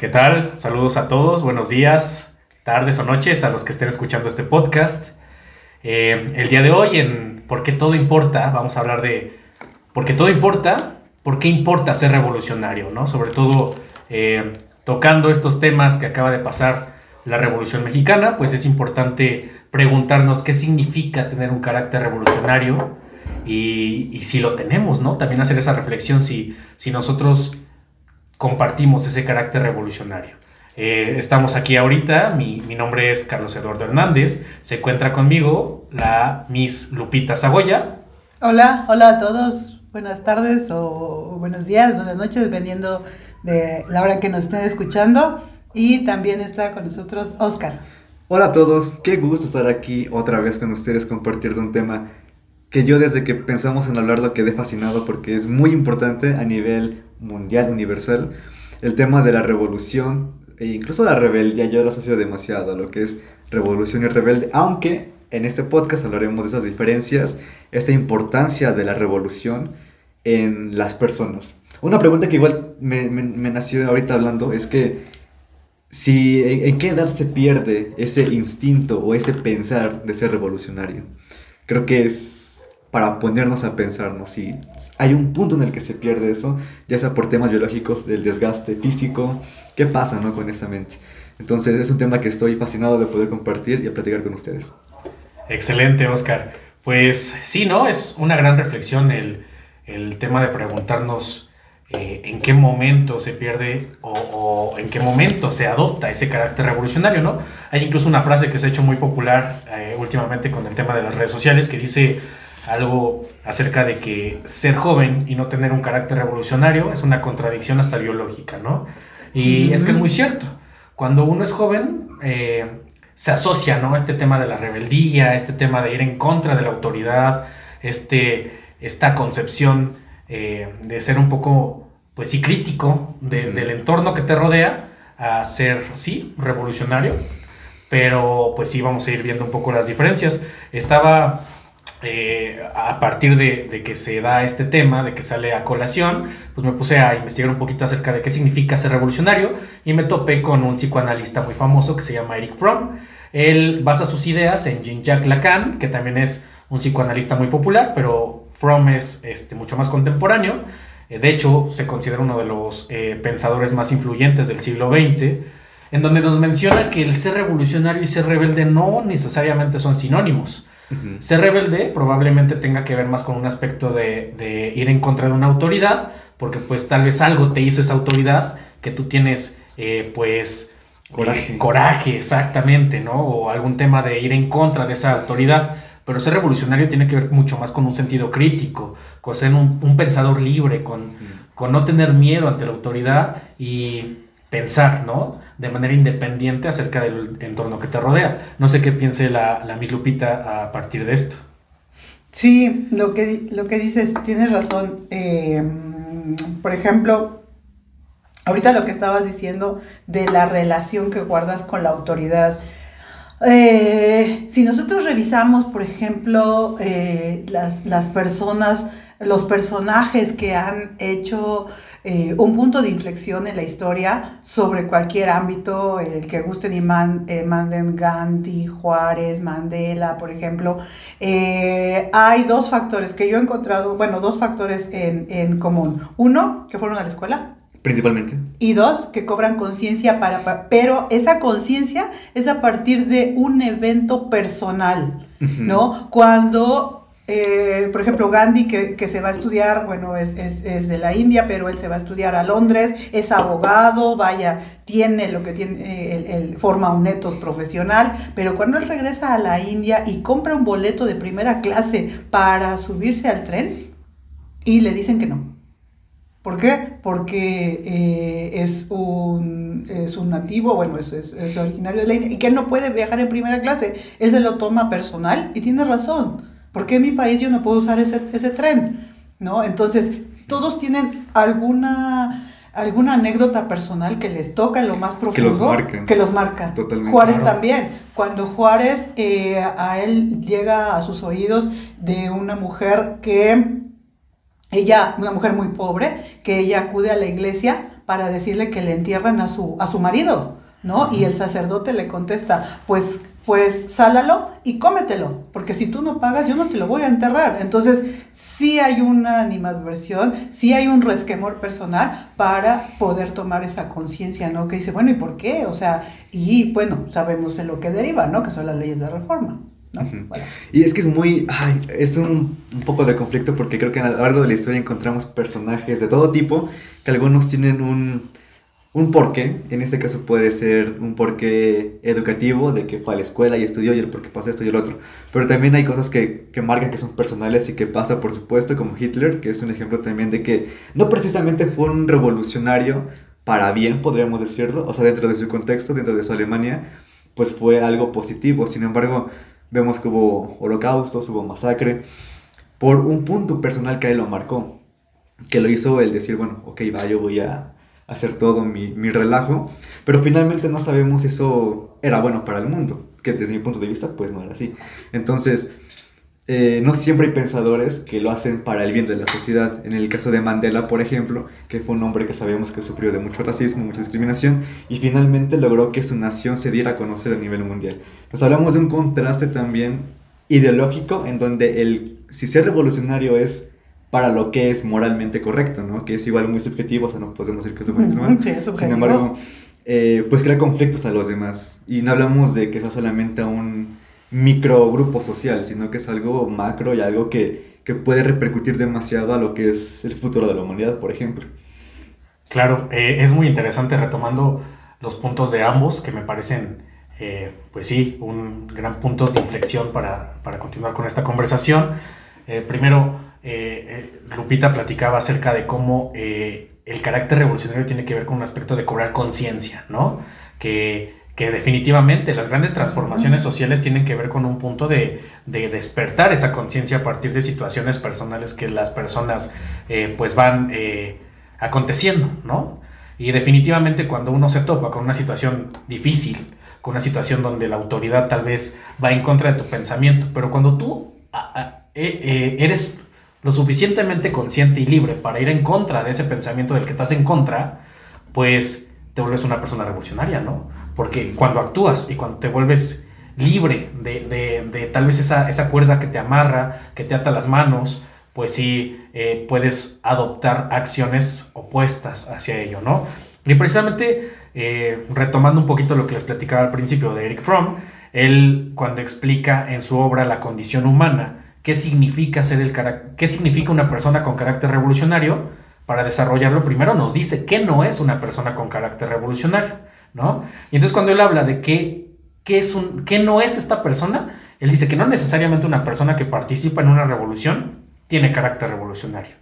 ¿Qué tal? Saludos a todos, buenos días, tardes o noches a los que estén escuchando este podcast. Eh, el día de hoy en ¿Por qué todo importa? Vamos a hablar de ¿por qué todo importa? ¿Por qué importa ser revolucionario? ¿no? Sobre todo eh, tocando estos temas que acaba de pasar la Revolución Mexicana, pues es importante preguntarnos qué significa tener un carácter revolucionario y, si lo tenemos, ¿no? También hacer esa reflexión si, si nosotros compartimos ese carácter revolucionario. Eh, estamos aquí ahorita, mi, nombre es Carlos Eduardo Hernández, se encuentra conmigo la Miss Lupita Zagoya. Hola, hola a todos, buenas tardes o buenos días, buenas noches, dependiendo de la hora que nos estén escuchando. Y también está con nosotros Oscar. Hola a todos, qué gusto estar aquí otra vez con ustedes compartiendo un tema que yo desde que pensamos en hablarlo quedé fascinado porque es muy importante a nivel mundial, universal. El tema de la revolución e incluso la rebeldía, yo lo asocio demasiado a lo que es revolución y rebelde, aunque en este podcast hablaremos de esas diferencias, esa importancia de la revolución en las personas. Una pregunta que igual me, me, nació ahorita hablando es que si en, qué edad se pierde ese instinto o ese pensar de ser revolucionario. Creo que es para ponernos a pensarnos si hay un punto en el que se pierde eso, ya sea por temas biológicos, del desgaste físico, qué pasa ¿no? con esa mente. Entonces es un tema que estoy fascinado de poder compartir y a platicar con ustedes. Excelente, Oscar. Pues sí, ¿no? Es una gran reflexión el, el tema de preguntarnos eh, en qué momento se pierde o, en qué momento se adopta ese carácter revolucionario, ¿no? Hay incluso una frase que se ha hecho muy popular eh, últimamente con el tema de las redes sociales que dice algo acerca de que ser joven y no tener un carácter revolucionario es una contradicción hasta biológica, ¿no? Y es que es muy cierto. Cuando uno es joven, eh, se asocia, ¿no? Este tema de la rebeldía, este tema de ir en contra de la autoridad, este, esta concepción eh, de ser un poco, pues sí, crítico del entorno que te rodea, a ser, sí, revolucionario, pero pues sí, vamos a ir viendo un poco las diferencias. Estaba eh, a partir de, que se da este tema, de que sale a colación, pues me puse a investigar un poquito acerca de qué significa ser revolucionario y me topé con un psicoanalista muy famoso que se llama Eric Fromm. Él basa sus ideas en Jean-Jacques Lacan, que también es un psicoanalista muy popular, pero Fromm es este, mucho más contemporáneo. Eh, de hecho, se considera uno de los eh, pensadores más influyentes del siglo XX, en donde nos menciona que el ser revolucionario y ser rebelde no necesariamente son sinónimos. Ser rebelde probablemente tenga que ver más con un aspecto de, ir en contra de una autoridad, porque pues tal vez algo te hizo esa autoridad que tú tienes eh, pues coraje. coraje, exactamente, ¿no? O algún tema de ir en contra de esa autoridad. Pero ser revolucionario tiene que ver mucho más con un sentido crítico, con ser un, pensador libre, con, con, no tener miedo ante la autoridad y pensar, ¿no? De manera independiente acerca del entorno que te rodea. No sé qué piense la, la Miss Lupita a partir de esto. Sí, lo que, lo que dices, tienes razón. Eh, por ejemplo, ahorita lo que estabas diciendo de la relación que guardas con la autoridad. Eh, si nosotros revisamos, por ejemplo, eh, las, las, personas, los personajes que han hecho eh, un punto de inflexión en la historia sobre cualquier ámbito, el que gusten y manden Gandhi, Juárez, Mandela, por ejemplo, hay dos factores que yo he encontrado, bueno, dos factores en, en común. Uno, que fueron a la escuela Principalmente. Y dos, que cobran conciencia para, Pero esa conciencia es a partir de un evento personal, ¿no? Cuando, eh, por ejemplo, Gandhi, que, se va a estudiar, bueno, es, de la India, pero él se va a estudiar a Londres, es abogado, vaya, tiene lo que tiene, él, forma un etos profesional, pero cuando él regresa a la India y compra un boleto de primera clase para subirse al tren, y le dicen que no ¿Por qué? Porque eh, es, un, es un nativo, bueno, es, es, originario de la India y que no puede viajar en primera clase. Él se lo toma personal y tiene razón. ¿Por qué en mi país yo no puedo usar ese, ese tren? ¿No? Entonces, todos tienen alguna, alguna anécdota personal que les toca en lo más profundo. Que los marca. Que los marca. Totalmente. Juárez también. Cuando Juárez, eh, a él llega a sus oídos de una mujer que ella, una mujer muy pobre, que ella acude a la iglesia para decirle que le entierran a su, a su marido, ¿no? Y el sacerdote le contesta, pues pues sálalo y cómetelo, porque si tú no pagas yo no te lo voy a enterrar. Entonces, sí hay una animadversión, sí hay un resquemor personal para poder tomar esa conciencia, ¿no? Que dice, bueno, ¿y por qué? O sea, y bueno, sabemos en lo que deriva, ¿no? Que son las leyes de reforma. ¿no? Y es que es muy, ay, es un, un, poco de conflicto porque creo que a lo largo de la historia encontramos personajes de todo tipo que algunos tienen un, un porqué, en este caso puede ser un porqué educativo, de que fue a la escuela y estudió y el por qué pasa esto y el otro. Pero también hay cosas que, que, marcan que son personales y que pasa, por supuesto, como Hitler, que es un ejemplo también de que no precisamente fue un revolucionario para bien, podríamos decirlo, o sea, dentro de su contexto, dentro de su Alemania, pues fue algo positivo. Sin embargo, vemos que hubo holocaustos, hubo masacre, por un punto personal que a él lo marcó, que lo hizo el decir, bueno, ok, va, yo voy a hacer todo mi, mi, relajo, pero finalmente no sabemos si eso era bueno para el mundo, que desde mi punto de vista pues no era así. Entonces, eh, no siempre hay pensadores que lo hacen para el bien de la sociedad. En el caso de Mandela, por ejemplo, que fue un hombre que sabemos que sufrió de mucho racismo, mucha discriminación, y finalmente logró que su nación se diera a conocer a nivel mundial. Pues hablamos de un contraste también ideológico en donde el, si ser revolucionario es para lo que es moralmente correcto, ¿no? Que es igual muy subjetivo, o sea, no podemos decir que es lo normal. Sí, Sin embargo, eh, pues crea conflictos a los demás. Y no hablamos de que sea solamente a un micro grupo social, sino que es algo macro y algo que, que puede repercutir demasiado a lo que es el futuro de la humanidad, por ejemplo. Claro, eh, es muy interesante retomando los puntos de ambos que me parecen, eh, pues sí, un gran punto de inflexión para, para continuar con esta conversación. primero, eh, eh, Lupita platicaba acerca de cómo eh, el carácter revolucionario tiene que ver con un aspecto de cobrar conciencia, ¿no? Que, que, definitivamente las grandes transformaciones sociales tienen que ver con un punto de, de despertar esa conciencia a partir de situaciones personales que las personas pues van aconteciendo, ¿no? Y definitivamente cuando uno se topa con una situación difícil, con una situación donde la autoridad tal vez va en contra de tu pensamiento, pero cuando tú eres lo suficientemente consciente y libre para ir en contra de ese pensamiento del que estás en contra, pues te vuelves una persona revolucionaria, ¿no? Porque cuando actúas y cuando te vuelves libre de, tal vez esa, esa, cuerda que te amarra, que te ata las manos, pues sí eh, puedes adoptar acciones opuestas hacia ello, ¿no? Y precisamente, eh, retomando un poquito lo que les platicaba al principio de Eric Fromm, él cuando explica en su obra La condición humana, qué significa ser el qué significa una persona con carácter revolucionario. Para desarrollarlo, primero nos dice qué no es una persona con carácter revolucionario, ¿no? Y entonces cuando él habla de qué, qué, es un, qué no es esta persona, él dice que no necesariamente una persona que participa en una revolución tiene carácter revolucionario.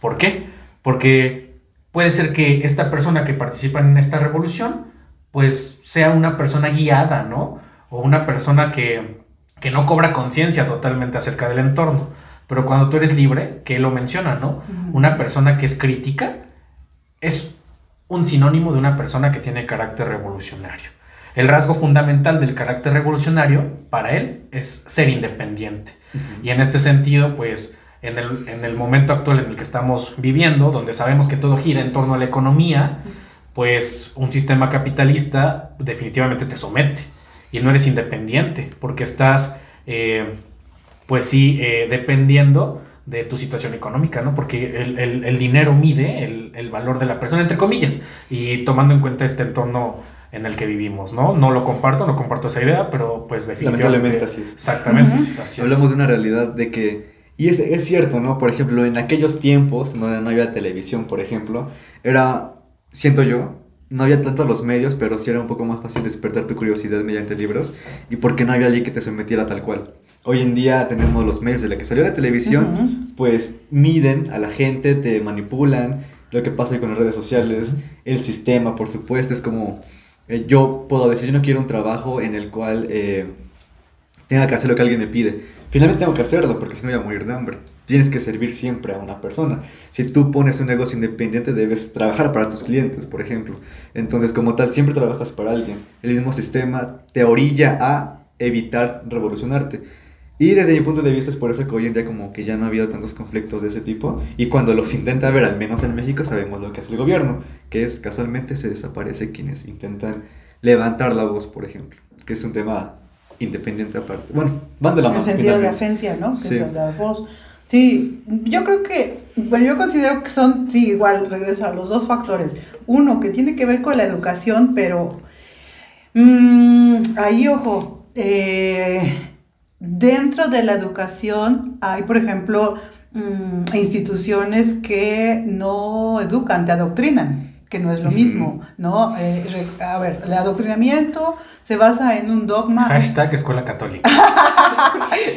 ¿Por qué? Porque puede ser que esta persona que participa en esta revolución, pues sea una persona guiada, ¿no? O una persona que, que no cobra conciencia totalmente acerca del entorno. Pero cuando tú eres libre, que él lo menciona, ¿no? Una persona que es crítica es un sinónimo de una persona que tiene carácter revolucionario. El rasgo fundamental del carácter revolucionario para él es ser independiente. Y en este sentido, pues, en el, en el, momento actual en el que estamos viviendo, donde sabemos que todo gira en torno a la economía, pues un sistema capitalista definitivamente te somete y no eres independiente, porque estás, eh, pues sí, eh, dependiendo de tu situación económica, ¿no? Porque el, dinero mide el, valor de la persona, entre comillas, y tomando en cuenta este entorno en el que vivimos, ¿no? No lo comparto, no comparto esa idea, pero pues definitivamente... así es. Exactamente, Hablamos de una realidad de que... Y es, es cierto, ¿no? Por ejemplo, en aquellos tiempos, no, no había televisión, por ejemplo, era, siento yo, no había tanto los medios, pero sí era un poco más fácil despertar tu curiosidad mediante libros y porque no había alguien que te sometiera tal cual. Hoy en día tenemos los medios de la que salió la televisión, pues miden a la gente, te manipulan, lo que pasa con las redes sociales, el sistema, por supuesto, es como eh, yo puedo decir, yo no quiero un trabajo en el cual eh, tenga que hacer lo que alguien me pide. Finalmente tengo que hacerlo porque si no voy a morir de hambre tienes que servir siempre a una persona. Si tú pones un negocio independiente, debes trabajar para tus clientes, por ejemplo. Entonces, como tal, siempre trabajas para alguien. El mismo sistema te orilla a evitar revolucionarte. Y desde mi punto de vista es por eso que hoy en día como que ya no ha habido tantos conflictos de ese tipo. Y cuando los intenta ver, al menos en México, sabemos lo que hace el gobierno, que es casualmente se desaparece quienes intentan levantar la voz, por ejemplo, que es un tema independiente aparte. Bueno, van de la mano. En sentido de ofensa, ¿no? Que Sí. la voz. Sí, yo creo que, bueno, yo considero que son, sí, igual, regreso a los dos factores. Uno, que tiene que ver con la educación, pero mm, ahí, ojo, eh, dentro de la educación hay, por ejemplo, mm, instituciones que no educan, te adoctrinan, que no es lo mismo, ¿no? Eh, a ver, el adoctrinamiento se basa en un dogma. Hashtag escuela católica.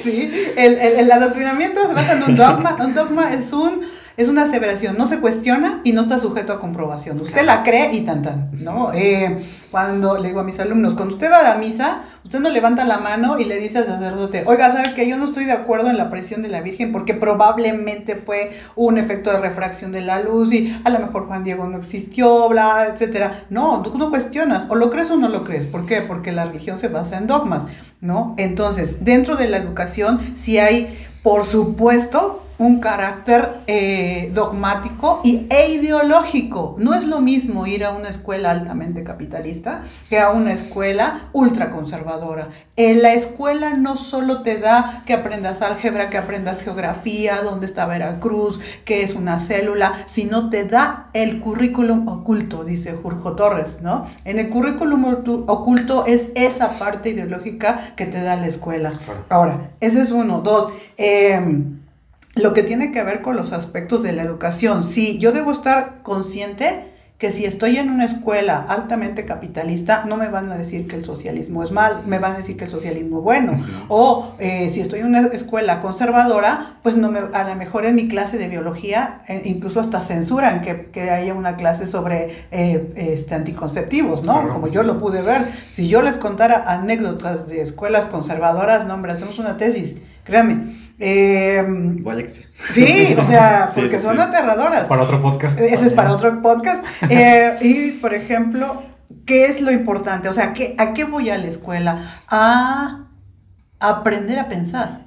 Sí, el, el- el adoctrinamiento se basa en un dogma. Un dogma es un es una aseveración, no se cuestiona y no está sujeto a comprobación. Usted la cree y tan tan, ¿no? Eh, cuando le digo a mis alumnos, cuando usted va a la misa, usted no levanta la mano y le dice al sacerdote, oiga, ¿sabe que yo no estoy de acuerdo en la presión de la Virgen porque probablemente fue un efecto de refracción de la luz y a lo mejor Juan Diego no existió, bla, etcétera? No, tú no cuestionas, o lo crees o no lo crees. ¿Por qué? Porque la religión se basa en dogmas, ¿no? Entonces, dentro de la educación, sí hay, por supuesto, un carácter eh, dogmático y, e ideológico. No es lo mismo ir a una escuela altamente capitalista que a una escuela ultraconservadora. En la escuela no solo te da que aprendas álgebra, que aprendas geografía, dónde está Veracruz, qué es una célula, sino te da el currículum oculto, dice Jurjo Torres, ¿no? En el currículum oculto es esa parte ideológica que te da la escuela. Ahora, ese es uno. Dos, em, lo que tiene que ver con los aspectos de la educación. Sí, yo debo estar consciente que si estoy en una escuela altamente capitalista, no me van a decir que el socialismo es mal, me van a decir que el socialismo es bueno. O eh, si estoy en una escuela conservadora, pues no me, a lo mejor en mi clase de biología, eh, incluso hasta censuran que, que haya una clase sobre eh, este, anticonceptivos, ¿no? Claro. Como yo lo pude ver. Si yo les contara anécdotas de escuelas conservadoras, no, hombre, hacemos una tesis, créanme. Eh, Vaya que sí. sí, o sea, Sí, porque sí, son sí. aterradoras. Para otro podcast. Ese es para otro podcast. Eh, y, por ejemplo, ¿qué es lo importante? O sea, ¿qué, ¿a qué voy a la escuela? A aprender a pensar.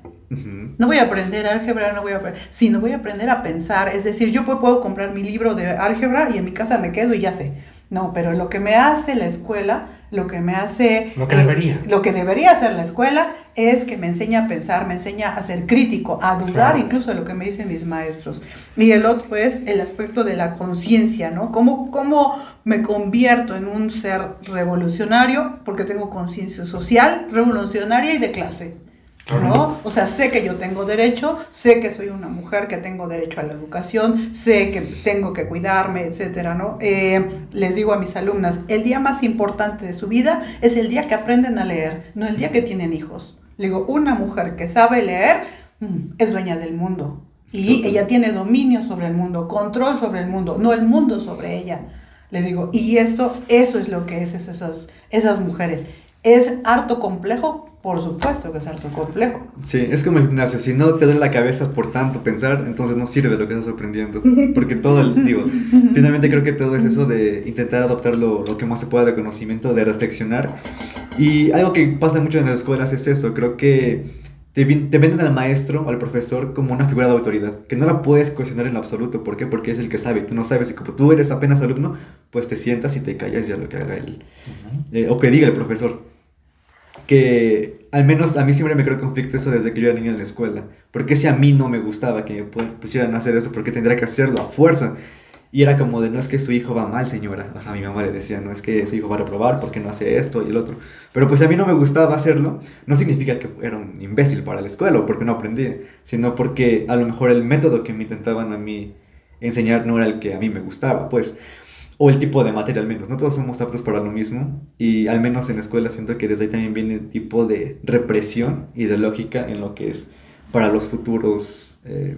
No voy a aprender álgebra, no voy a aprender, sino voy a aprender a pensar. Es decir, yo pu- puedo comprar mi libro de álgebra y en mi casa me quedo y ya sé. No, pero lo que me hace la escuela, lo que me hace... Lo que debería. Lo que debería hacer la escuela es que me enseña a pensar, me enseña a ser crítico, a dudar Claro. incluso de lo que me dicen mis maestros. Y el otro es el aspecto de la conciencia, ¿no? ¿Cómo, ¿Cómo me convierto en un ser revolucionario? Porque tengo conciencia social, revolucionaria y de clase. ¿No? O sea, sé que yo tengo derecho, sé que soy una mujer que tengo derecho a la educación, sé que tengo que cuidarme, etcétera, ¿no? Eh, les digo a mis alumnas, el día más importante de su vida es el día que aprenden a leer, no el día que tienen hijos. Le digo, una mujer que sabe leer mm, es dueña del mundo y ella tiene dominio sobre el mundo, control sobre el mundo, no el mundo sobre ella. Le digo, y esto, eso es lo que es esas, esas mujeres. ¿Es harto complejo? Por supuesto que es harto complejo. Sí, es como el gimnasio. Si no te duele la cabeza por tanto pensar, entonces no sirve lo que estás aprendiendo. Porque todo, el, digo, finalmente creo que todo es eso de intentar adoptar lo, lo que más se pueda de conocimiento, de reflexionar. Y algo que pasa mucho en las escuelas es eso. Creo que te, te venden al maestro, al profesor, como una figura de autoridad, que no la puedes cuestionar en lo absoluto. ¿Por qué? Porque es el que sabe. Tú no sabes. Y como tú eres apenas alumno, pues te sientas y te callas ya lo que haga él. eh, o que diga el profesor que al menos a mí siempre me creó conflicto eso desde que yo era niño en la escuela. Porque si a mí no me gustaba que me pu- pusieran a hacer eso, porque tendría que hacerlo a fuerza. Y era como de, no es que su hijo va mal, señora. O sea, mi mamá le decía, no es que su hijo va a reprobar porque no hace esto y el otro. Pero pues a mí no me gustaba hacerlo. No significa que era un imbécil para la escuela o porque no aprendía, sino porque a lo mejor el método que me intentaban a mí enseñar no era el que a mí me gustaba, pues. O el tipo de materia al menos. No todos somos aptos para lo mismo. Y al menos en la escuela siento que desde ahí también viene tipo de represión ideológica en lo que es para los futuros eh,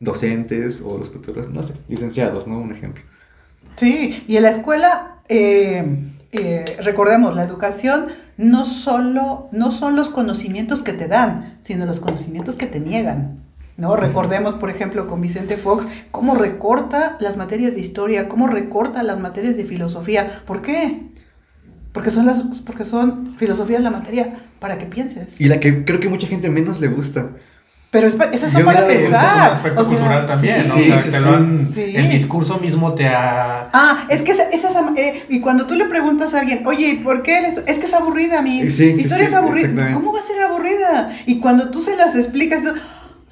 docentes o los futuros, no sé, licenciados, ¿no? Un ejemplo. Sí, y en la escuela, eh, eh, recordemos, la educación no solo no son los conocimientos que te dan, sino los conocimientos que te niegan. ¿No? Recordemos, por ejemplo, con Vicente Fox, cómo recorta las materias de historia, cómo recorta las materias de filosofía. ¿Por qué? Porque son, las, porque son filosofía la materia para que pienses. Y la que creo que mucha gente menos le gusta. Pero es, esas Yo son me para daba- Es un pensar. aspecto o sea, cultural también, sí, ¿no? sí, o sea, sí, te sí. lo han- Sí. el discurso mismo te ha... Ah, es que esa, esa eh, y cuando tú le preguntas a alguien, oye, ¿por qué esto? Es que es aburrida, mi historia sí, es aburrida. ¿Cómo va a ser aburrida? Y cuando tú se las explicas, tú-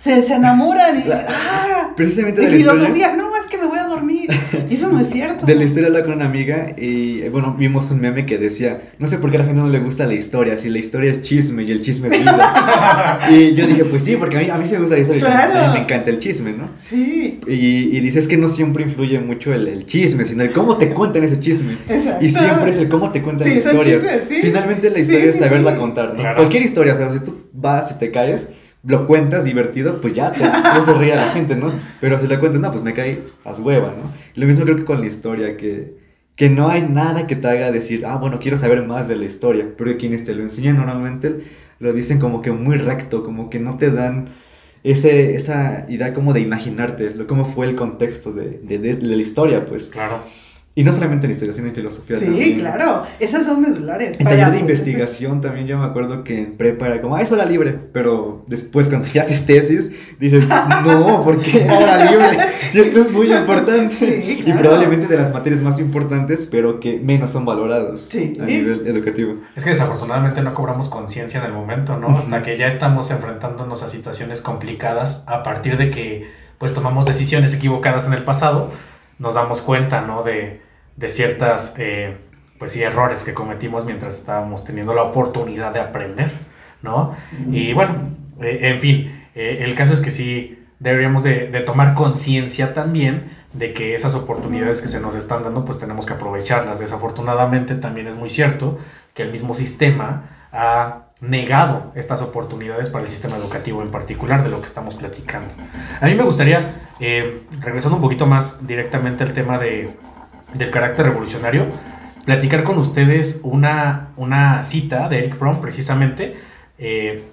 se, se enamoran y ah, Precisamente de de la historia- filosofía, no, es que me voy a dormir. Y eso no es cierto. De la historia hablaba con una amiga y eh, bueno, vimos un meme que decía, no sé por qué a la gente no le gusta la historia, si la historia es chisme y el chisme es vida. y yo dije, pues sí, porque a mí, a mí sí me gusta la historia, y Claro. a mí me encanta el chisme, ¿no? Sí, Y, y dices que no siempre influye mucho el, el chisme, sino el cómo te cuentan ese chisme. exacto. Y siempre es el cómo te cuentan Sí, las son historias. chismes, sí. Finalmente la Sí, historia es sí, saberla sí. contar, ¿no? Claro. Cualquier historia, o sea, si tú vas y te caes, lo cuentas divertido, pues ya te te hace reír a la gente, ¿no? Pero si lo cuentas, no, pues me caí, haz hueva, ¿no? Lo mismo creo que con la historia, que, que no hay nada que te haga decir, ah, bueno, quiero saber más de la historia, pero quienes te lo enseñan normalmente lo dicen como que muy recto, como que no te dan ese, esa idea como de imaginarte lo, cómo fue el contexto de, de- de la historia, pues. Claro. Y no solamente en historia, sino en filosofía Sí, también. claro. Esas son medulares. En Para- taller de investigación también yo me acuerdo que en prepa era como, ah, es hora libre, pero después cuando ya haces tesis dices, no, ¿por qué hora libre? Si esto es muy importante. Sí, Y probablemente de las materias más importantes, pero que menos son valoradas Sí. a nivel educativo. Es que desafortunadamente no cobramos conciencia en el momento, ¿no? Hasta que ya estamos enfrentándonos a situaciones complicadas a partir de que pues tomamos decisiones equivocadas en el pasado, nos damos cuenta, ¿no? De, de ciertas, eh, pues sí, errores que cometimos mientras estábamos teniendo la oportunidad de aprender, ¿no? Y bueno, eh, en fin, eh, el caso es que sí deberíamos de, de tomar conciencia también de que esas oportunidades que se nos están dando, pues tenemos que aprovecharlas. Desafortunadamente también es muy cierto que el mismo sistema ha negado estas oportunidades para el sistema educativo en particular de lo que estamos platicando. A mí me gustaría, eh, regresando un poquito más directamente al tema de, del carácter revolucionario, platicar con ustedes una, una cita de Eric Fromm precisamente, eh,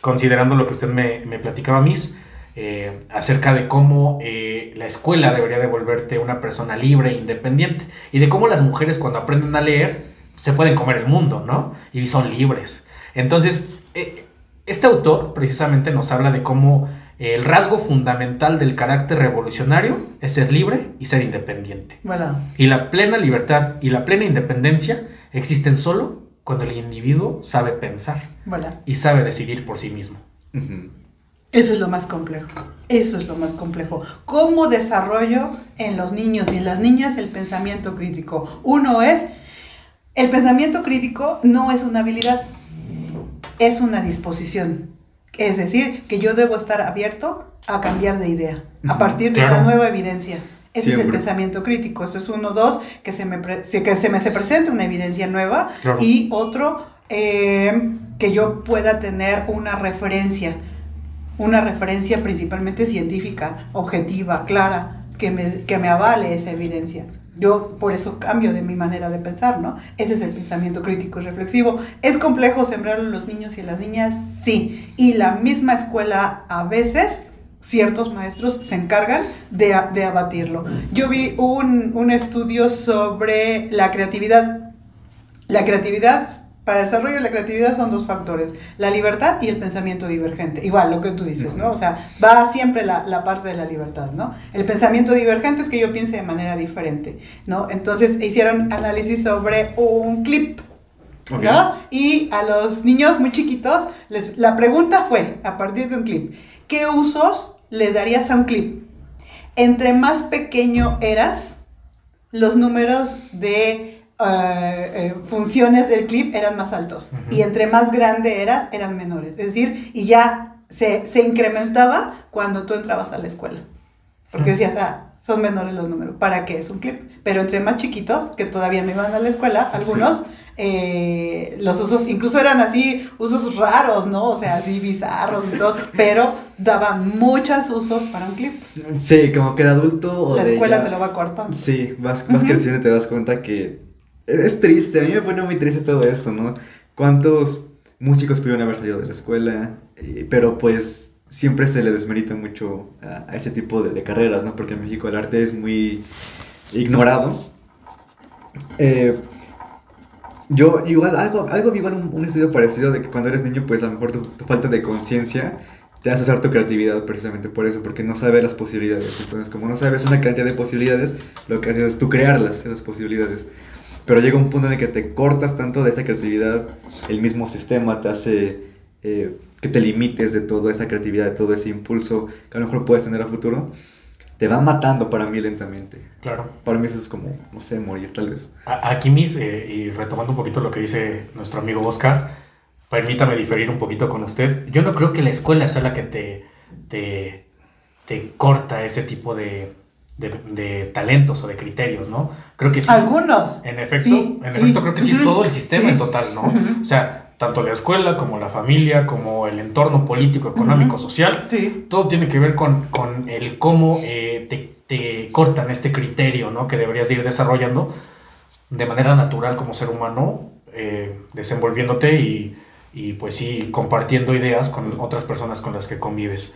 considerando lo que usted me, me platicaba, Miss, eh, acerca de cómo la escuela debería devolverte una persona libre e independiente y de cómo las mujeres cuando aprenden a leer se pueden comer el mundo, ¿no? Y son libres. Entonces, eh, este autor precisamente nos habla de cómo eh, el rasgo fundamental del carácter revolucionario es ser libre y ser independiente. Bueno, Y la plena libertad y la plena independencia existen solo cuando el individuo sabe pensar bueno. y sabe decidir por sí mismo. Eso es lo más complejo. Eso es lo más complejo. ¿Cómo desarrollo en los niños y en las niñas el pensamiento crítico? Uno es, el pensamiento crítico no es una habilidad, es una disposición. Es decir, que yo debo estar abierto a cambiar de idea, a partir de claro. una nueva evidencia. Ese es el pensamiento crítico. Eso es uno, dos, que se me, que se me se presente una evidencia nueva Claro. y otro, eh, que yo pueda tener una referencia, una referencia principalmente científica, objetiva, clara, que me, que me avale esa evidencia. Yo por eso cambio de mi manera de pensar, ¿no? Ese es el pensamiento crítico y reflexivo. ¿Es complejo sembrarlo en los niños y en las niñas? Sí. Y la misma escuela a veces, ciertos maestros se encargan de, de abatirlo. Yo vi un, un estudio sobre la creatividad. La creatividad, para el desarrollo de la creatividad son dos factores, la libertad y el pensamiento divergente. Igual, lo que tú dices, ¿no? O sea, va siempre la, la parte de la libertad, ¿no? El pensamiento divergente es que yo piense de manera diferente, ¿no? Entonces hicieron análisis sobre un clip, Ok. ¿no? Y a los niños muy chiquitos, les, la pregunta fue, a partir de un clip, ¿qué usos le darías a un clip? Entre más pequeño eras, los números de eh, eh, funciones del clip eran más altos. Ujú. Y entre más grande eras, eran menores. Es decir, y ya se, se incrementaba cuando tú entrabas a la escuela. Porque decías, ah, son menores los números. ¿Para qué es un clip? Pero entre más chiquitos, que todavía no iban a la escuela, algunos, eh, los usos, incluso eran así, usos raros, ¿no? O sea, así bizarros y todo, pero daban muchos usos para un clip. Sí, como que de adulto o La de escuela ya- te lo va cortando. Sí, vas, vas Ujú. creciendo y te das cuenta que es, triste, a mí me pone muy triste todo esto, ¿no? ¿Cuántos músicos pudieron haber salido de la escuela? Eh, pero pues siempre se le desmerita mucho a, ese tipo de, de carreras, ¿no? Porque en México el arte es muy ignorado. Eh, Yo, igual, algo, algo igual, un, un estudio parecido de que cuando eres niño, pues a lo mejor tu, tu falta de conciencia te hace usar tu creatividad precisamente por eso, porque no sabes las posibilidades. Entonces, como no sabes una cantidad de posibilidades, lo que haces es tú crearlas, esas posibilidades. Pero llega un punto en el que te cortas tanto de esa creatividad, el mismo sistema te hace eh, que te limites de toda esa creatividad, de todo ese impulso que a lo mejor puedes tener a futuro. Te va matando para mí lentamente. Claro. Para mí eso es como, no sé, morir tal vez. Aquí, mis, eh, y retomando un poquito lo que dice nuestro amigo Oscar, permítame diferir un poquito con usted. Yo no creo que la escuela sea la que te, te, te corta ese tipo de, de, de talentos o de criterios, ¿no? Creo que sí. Algunos. En efecto, Sí, en sí. efecto creo que sí es todo el sistema en total, ¿no? O sea, tanto la escuela como la familia, como el entorno político, económico, Ujú. social, Sí. todo tiene que ver con, con el cómo eh, te, te cortan este criterio, ¿no? Que deberías de ir desarrollando de manera natural como ser humano, eh, desenvolviéndote y, y, pues sí, compartiendo ideas con otras personas con las que convives.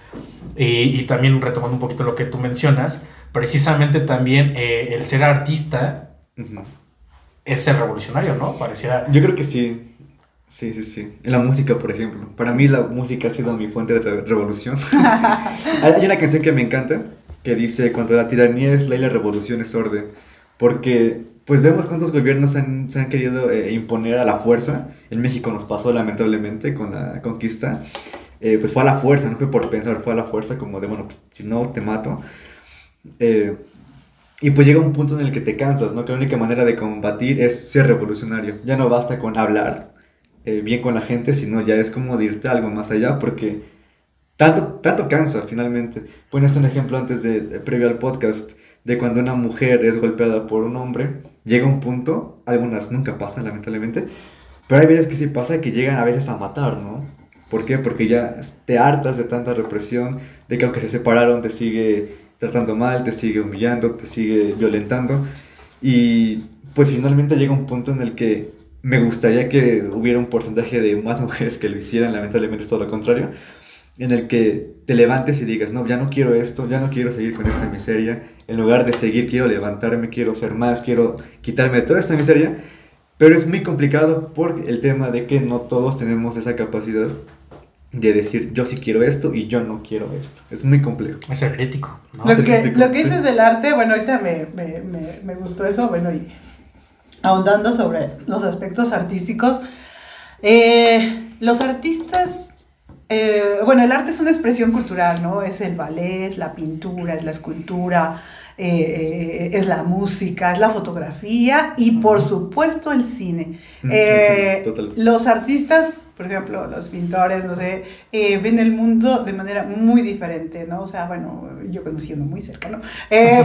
Y, y también retomando un poquito lo que tú mencionas, precisamente también eh, el ser artista es ser revolucionario, ¿no? Pareciera... Yo creo que sí. Sí, sí, sí. En la música, por ejemplo. Para mí la música ha sido mi fuente de re- revolución. hay hay una canción que me encanta que dice, cuando la tiranía es ley, la revolución es orden. Porque pues vemos cuántos gobiernos han- se han querido eh, imponer a la fuerza. En México nos pasó lamentablemente con la conquista. Eh, pues fue a la fuerza, no fue por pensar, fue a la fuerza como de, bueno, pues, si no te mato. Eh, y pues llega un punto en el que te cansas, ¿no? Que la única manera de combatir es ser revolucionario. Ya no basta con hablar eh, bien con la gente, sino ya es como de irte algo más allá, porque tanto, tanto cansa finalmente. Pones un ejemplo antes de, de- previo al podcast, de cuando una mujer es golpeada por un hombre, llega un punto, algunas nunca pasan lamentablemente, pero hay veces que sí pasa que llegan a veces a matar, ¿no? ¿Por qué? Porque ya te hartas de tanta represión, de que aunque se separaron te sigue tratando mal, te sigue humillando, te sigue violentando. Y pues finalmente llega un punto en el que me gustaría que hubiera un porcentaje de más mujeres que lo hicieran, lamentablemente es todo lo contrario, en el que te levantes y digas, no, ya no quiero esto, ya no quiero seguir con esta miseria, en lugar de seguir quiero levantarme, quiero ser más, quiero quitarme de toda esta miseria, pero es muy complicado por el tema de que no todos tenemos esa capacidad de decir yo sí quiero esto y yo no quiero esto. Es muy complejo. Es ser crítico, ¿no? Lo Ser que, crítico, lo que sí. dices del arte, bueno, ahorita me, me, me, me gustó eso, bueno, y ahondando sobre los aspectos artísticos, eh, los artistas, eh, bueno, el arte es una expresión cultural, ¿no? Es el ballet, es la pintura, es la escultura, eh, es la música, es la fotografía y por supuesto el cine. Eh, sí, los artistas, por ejemplo, los pintores, no sé, eh, ven el mundo de manera muy diferente, ¿no? O sea, bueno, yo conocí uno muy cercano,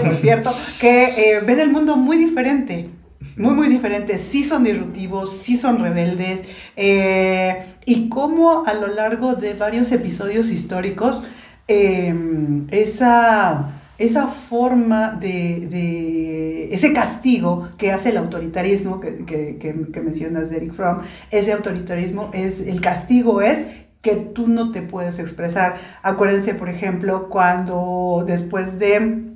por cierto, que ven el mundo muy diferente, muy, muy diferente. Sí son disruptivos, sí son rebeldes, y cómo a lo largo de varios episodios históricos, esa esa forma de, ese castigo que hace el autoritarismo que mencionas de Eric Fromm, ese autoritarismo es, el castigo es que tú no te puedes expresar. Acuérdense, por ejemplo, cuando después de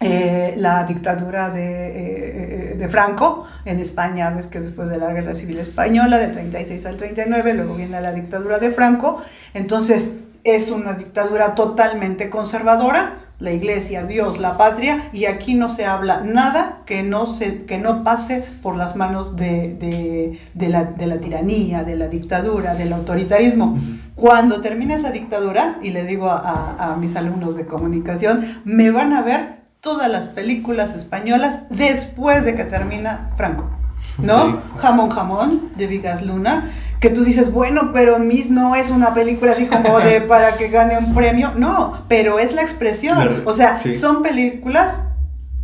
eh, la dictadura de, eh, de, Franco en España, ves que después de la Guerra Civil Española, del 36 al 39, luego viene la dictadura de Franco, entonces es una dictadura totalmente conservadora, la iglesia, Dios, la patria, y aquí no se habla nada que no, se, que no pase por las manos de, de, de, la, de la tiranía, de la dictadura, del autoritarismo. Cuando termine esa dictadura, y le digo a, a, a mis alumnos de comunicación, me van a ver todas las películas españolas después de que termina Franco. ¿No? Sí. Jamón Jamón de Vigas Luna, que tú dices, bueno, pero Miss no es una película así como de para que gane un premio. No, pero es la expresión. Claro. O sea, sí. son películas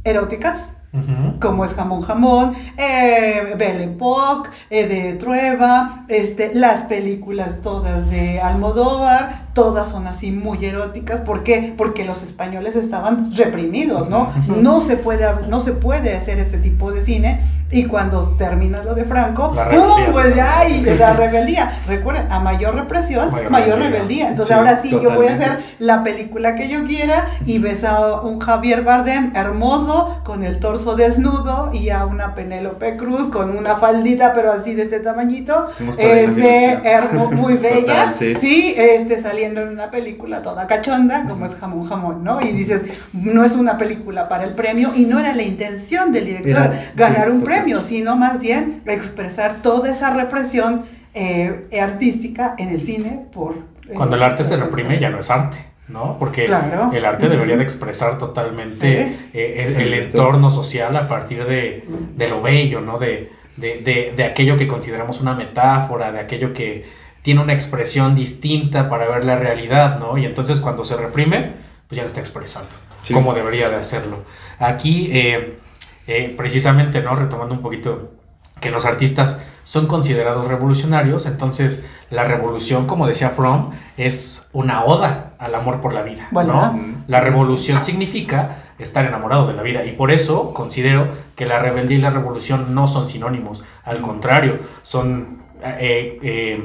eróticas, uh -huh. como es Jamón Jamón, eh, Belle Époque, eh, de Trueba, este, las películas todas de Almodóvar, todas son así muy eróticas. ¿Por qué? Porque los españoles estaban reprimidos, ¿no? No se puede, no se puede hacer este tipo de cine Y cuando termina lo de Franco, ¡pum! Pues ya, y la rebeldía. Recuerden, a mayor represión, Mayor mayor, rebeldía. rebeldía. Entonces Sí, ahora sí, yo voy a totalmente. hacer la película que yo quiera y ves a un Javier Bardem hermoso, con el torso desnudo, y a una Penélope Cruz con una faldita, pero así de este tamañito, este, hermo- muy bella, Total, sí. sí, este, saliendo en una película toda cachonda, como es jamón jamón, ¿no? Y dices, no es una película para el premio, y no era la intención del director Era- ganar sí, un premio, sino más bien expresar toda esa represión eh, artística en el cine por... eh, Cuando el arte se reprime ya no es arte, ¿no? Porque Claro. el arte debería de expresar totalmente Sí. eh, el entorno social a partir de, de lo bello, ¿no? De, de, de- de aquello que consideramos una metáfora, de aquello que tiene una expresión distinta para ver la realidad, ¿no? Y entonces cuando se reprime, pues ya lo está expresando, Sí. como debería de hacerlo. Aquí, eh, eh, precisamente, ¿no? Retomando un poquito que los artistas son considerados revolucionarios, entonces la revolución, como decía Fromm, es una oda al amor por la vida. Bueno. ¿no? La revolución significa estar enamorado de la vida y por eso considero que la rebeldía y la revolución no son sinónimos, al contrario, son eh, eh,